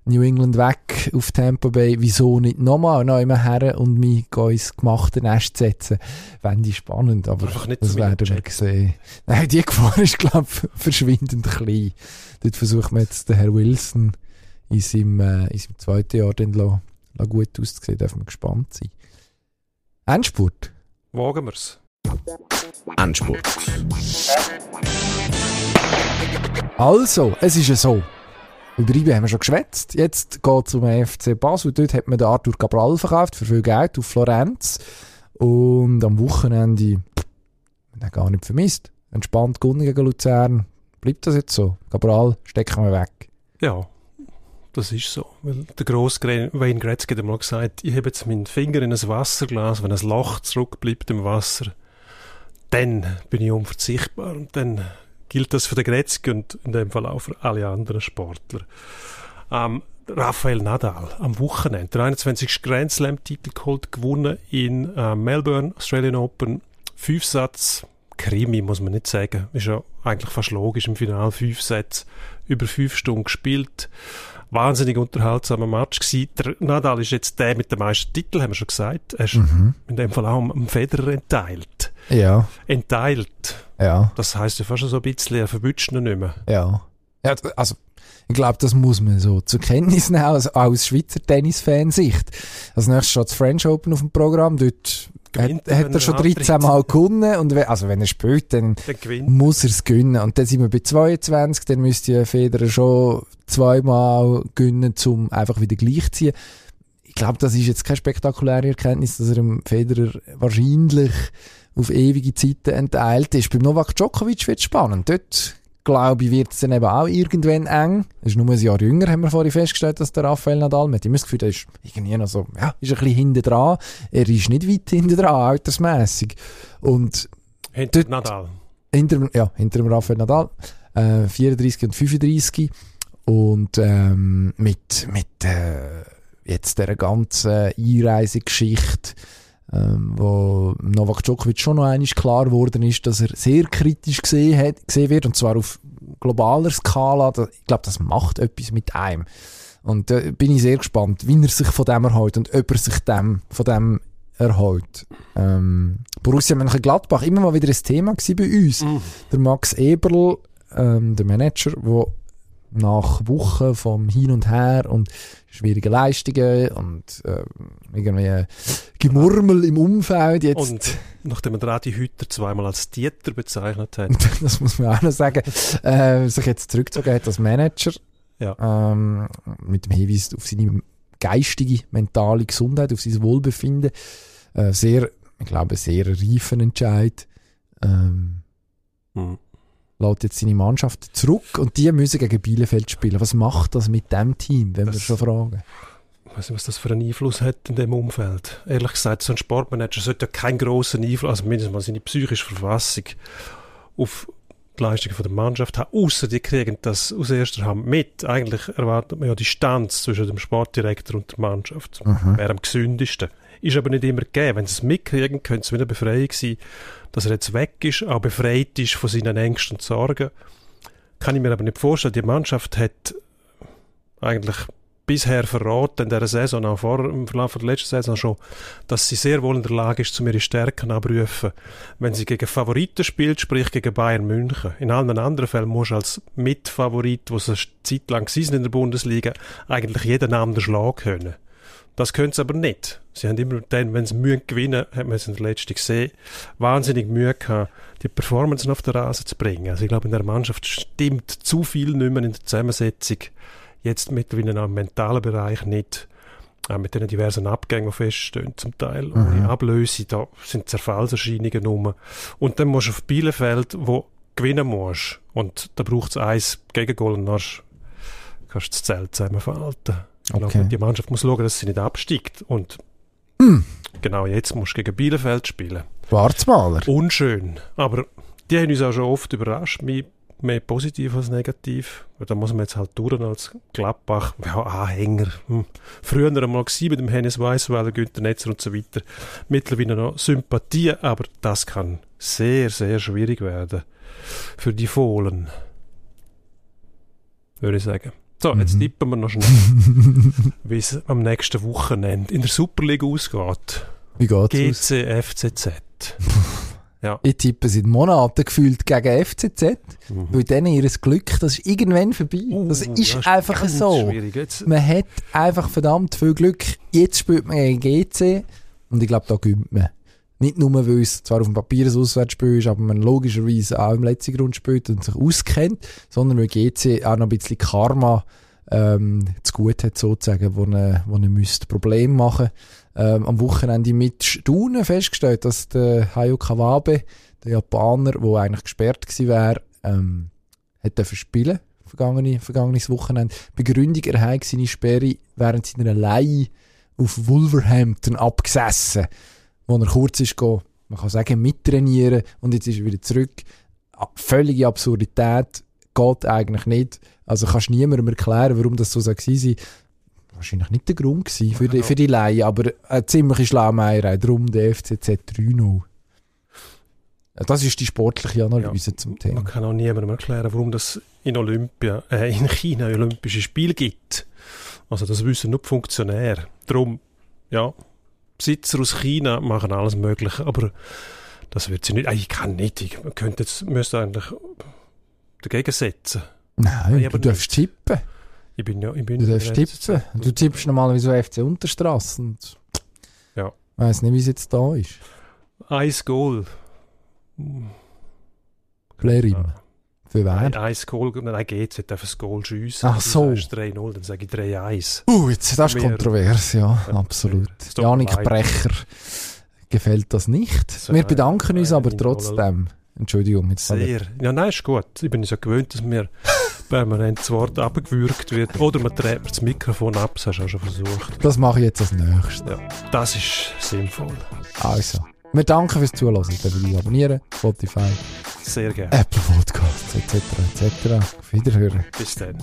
New England weg auf Tampa Bay. Wieso nicht nochmal noch immer her und mich ins gemachte Nest setzen? Fände ich spannend, aber Einfach nicht das werden wir sehen. Nein, die Gefahr ist, glaube ich, verschwindend klein. Dort versucht man jetzt den Herr Wilson in seinem, äh, in seinem zweiten Jahr dann la, la gut auszusehen. Dürfen wir gespannt sein. Endspurt. wagen wir es. Endspurt. Also, es ist ja so. Über IB haben wir schon geschwätzt. Jetzt geht es um den FC Basel. Dort hat man den Arthur Cabral verkauft für viel Geld auf Florenz. Und am Wochenende, pff, hat gar nicht vermisst. Entspannt gewonnen gegen Luzern. Bleibt das jetzt so? Cabral stecken wir weg. Ja, das ist so. Weil der grosse Wayne Gretzky hat mal gesagt, ich habe jetzt meinen Finger in ein Wasserglas, wenn ein Loch zurückbleibt im Wasser, dann bin ich unverzichtbar. Und dann gilt das für den Gretzky und in dem Fall auch für alle anderen Sportler. Ähm, Rafael Nadal am Wochenende, der 21. Grand Slam-Titel geholt, gewonnen in äh, Melbourne, Australian Open. Fünf Satz, Krimi muss man nicht sagen, ist ja eigentlich fast logisch im Finale. Fünf Sätze, über fünf Stunden gespielt. Wahnsinnig unterhaltsamer Match gewesen. Der Nadal ist jetzt der mit den meisten Titeln, haben wir schon gesagt. Er ist Mhm. in dem Fall auch am- am Federer entteilt. Ja, Entteilt. ja, Das heisst ja fast so ein bisschen, er verwünscht ihn nicht mehr. ja. Ja, also, ich glaube, das muss man so zur Kenntnis nehmen, also aus Schweizer Tennis-Fansicht. Als nächstes steht das French Open auf dem Programm, dort hat, Gewinnt er, hat wenn er schon antritt. 13 Mal gewonnen und we- also wenn er spielt, dann gewinnt. muss er es gewinnen. Und dann sind wir bei 22, dann müsste Federer schon zweimal gewinnen, um einfach wieder gleich zu ziehen. Ich glaube, das ist jetzt keine spektakuläre Erkenntnis, dass er dem Federer wahrscheinlich auf ewige Zeiten entteilt ist. Beim Novak Djokovic wird es spannend. Dort, glaube ich, wird es dann eben auch irgendwann eng. Er ist nur ein Jahr jünger, haben wir vorhin festgestellt, dass der Rafael Nadal, man hat immer das Gefühl, der ist irgendwie noch so, ja, ist ein bisschen hinten dran. Er ist nicht weit hinten dran, altersmässig. Und Hinter Dort- Nadal. hinter, dem- ja, hinter dem Rafael Nadal, äh, 34 und 35 und ähm, mit, mit äh, jetzt der ganzen Einreisegeschichte, ähm, wo Novak Djokovic schon noch einmal klar geworden ist, dass er sehr kritisch gesehen, hat, gesehen wird und zwar auf globaler Skala. Ich glaube, das macht etwas mit einem. Und da bin ich sehr gespannt, wie er sich von dem erhält und ob er sich dem, von dem erhält. Ähm, Borussia Mönchengladbach, immer mal wieder ein Thema bei uns. Mhm. Der Max Eberl, ähm, der Manager, der nach Wochen vom Hin und Her und schwierigen Leistungen und ähm, irgendwie Gemurmel im Umfeld jetzt, Und nachdem man Radi Hütter zweimal als Dieter bezeichnet hat, das muss man auch noch sagen, äh, sich jetzt zurückgezogen hat als Manager Ja. ähm, mit dem Hinweis auf seine geistige, mentale Gesundheit, auf sein Wohlbefinden. Äh, sehr, ich glaube, sehr reifen Entscheid. Ähm, mhm. Lädt jetzt seine Mannschaft zurück und die müssen gegen Bielefeld spielen. Was macht das mit dem Team, wenn wir Das- schon fragen? ich weiß nicht, was das für einen Einfluss hat in dem Umfeld. Ehrlich gesagt, so ein Sportmanager sollte ja keinen grossen Einfluss, also mindestens mal seine psychische Verfassung auf die Leistungen von der Mannschaft haben, außer die kriegen das aus erster Hand mit. Eigentlich erwartet man ja Distanz zwischen dem Sportdirektor und der Mannschaft. Mhm. Wäre am gesündesten. Ist aber nicht immer gegeben. Wenn sie es mitkriegen, könnte es wie eine Befreiung sein, dass er jetzt weg ist, auch befreit ist von seinen Ängsten und Sorgen. Kann ich mir aber nicht vorstellen. Die Mannschaft hat eigentlich bisher verraten in dieser Saison, auch vor, im Verlauf der letzten Saison schon, dass sie sehr wohl in der Lage ist, zu ihre Stärken abrufen. Wenn sie gegen Favoriten spielt, sprich gegen Bayern München. In allen anderen Fällen muss als Mitfavorit, wo sie eine Zeit lang in der Bundesliga, eigentlich jeden anderen schlagen können. Das können sie aber nicht. Sie haben immer dann, wenn sie Mühe gewinnen, hat man es in der letzten gesehen, wahnsinnig Mühe gehabt, die Performance auf den Rasen zu bringen. Also ich glaube, in der Mannschaft stimmt zu viel nicht mehr in der Zusammensetzung. Jetzt mittlerweile auch im mentalen Bereich nicht. Auch mit den diversen Abgängen, die feststehen, zum Teil. Ohne Ablöse, da sind Zerfallserscheinungen rum. Und dann musst du auf Bielefeld, wo gewinnen musst. Und da braucht es eins Gegengol und dann kannst du das Zelt zusammenfalten. Okay. glaube, die Mannschaft muss schauen, dass sie nicht absteigt. Und genau jetzt musst du gegen Bielefeld spielen. Schwarzmaler. Unschön. Aber die haben uns auch schon oft überrascht, mehr, mehr positiv als negativ. Da muss man jetzt halt durch als Gladbach. Ja, Anhänger. Hm. Früher einmal gewesen mit dem Hennes Weissweiler, Günther Netzer und so weiter. Mittlerweile noch Sympathie, aber das kann sehr, sehr schwierig werden. Für die Fohlen. Würde ich sagen. So, jetzt Mhm. tippen wir noch schnell, wie es am nächsten Wochenende in der Super League ausgeht. Wie geht's aus? GC, FCZ. Ich tippe seit Monaten gefühlt gegen FCZ, Mhm. weil denen ihr Glück, das ist irgendwann vorbei. Uh, das ist einfach ganz so. Man hat einfach verdammt viel Glück. Jetzt spielt man gegen GC und ich glaube, da gönnt man. Nicht nur, weil es zwar auf dem Papier ein Auswärtsspiel ist, aber man logischerweise auch im letzten Grund spielt und sich auskennt, sondern weil GC auch noch ein bisschen Karma ähm, zu gut hat, sozusagen, wo er, wo er müsste Probleme machen ähm, Am Wochenende mit Staunen festgestellt, dass der Hayo Kawabe, der Japaner, der eigentlich gesperrt gewesen wäre, ähm, hat dürfen spielen vergangene, vergangenes Wochenende. Begründung, er hat seine Sperre während seiner Leihe auf Wolverhampton abgesessen, wo er kurz ist go, man kann sagen, mittrainieren und jetzt ist er wieder zurück. Ah, Völlige Absurdität, geht eigentlich nicht. Also kannst niemandem erklären, warum das so sei. Wahrscheinlich nicht der Grund gewesen für die, für die Leihe, aber eine ziemliche Schlaumeierei. Darum der FCZ 3-0. Das ist die sportliche Analyse zum Thema. man kann auch niemandem erklären, warum das in Olympia, äh, in China Olympische Spiele gibt. Also das wissen nur die Funktionäre. Darum, ja, Besitzer aus China machen alles Mögliche, aber das wird sie nicht. Ich kann nicht. Ich könnte jetzt, müsste eigentlich dagegen setzen. Nein, Ja, aber du darfst tippen. Ich bin ja, ich bin Du darfst tippen. Du tippst normalerweise so FC Unterstrasse. Und Ja. Ich weiss nicht, wie es jetzt da ist. Eins Goal. Blerim. Ja. Für Nein, wer? eins Goal, nein, ich darf ein Goal schiessen. Ach so. Sagst 3-0, dann sage ich 3-1. Uh, jetzt, das ist Mehr- kontrovers, ja, Ja, absolut. es Janik. Brecher gefällt das nicht. So, Wir nein, bedanken uns nein, aber trotzdem. Entschuldigung, jetzt Sehr. Ja, nein, ist gut. Ich bin so gewöhnt, dass mir permanent das Wort abgewürgt wird. Oder man dreht mir das Mikrofon ab, das hast du auch schon versucht. das mache ich jetzt als nächstes. Ja, das ist sinnvoll. Also, wir danken fürs Zuhören. Dürft abonnieren, Spotify, Sehr gerne. Apple Podcasts etc. etc. Auf Wiederhören. Bis dann.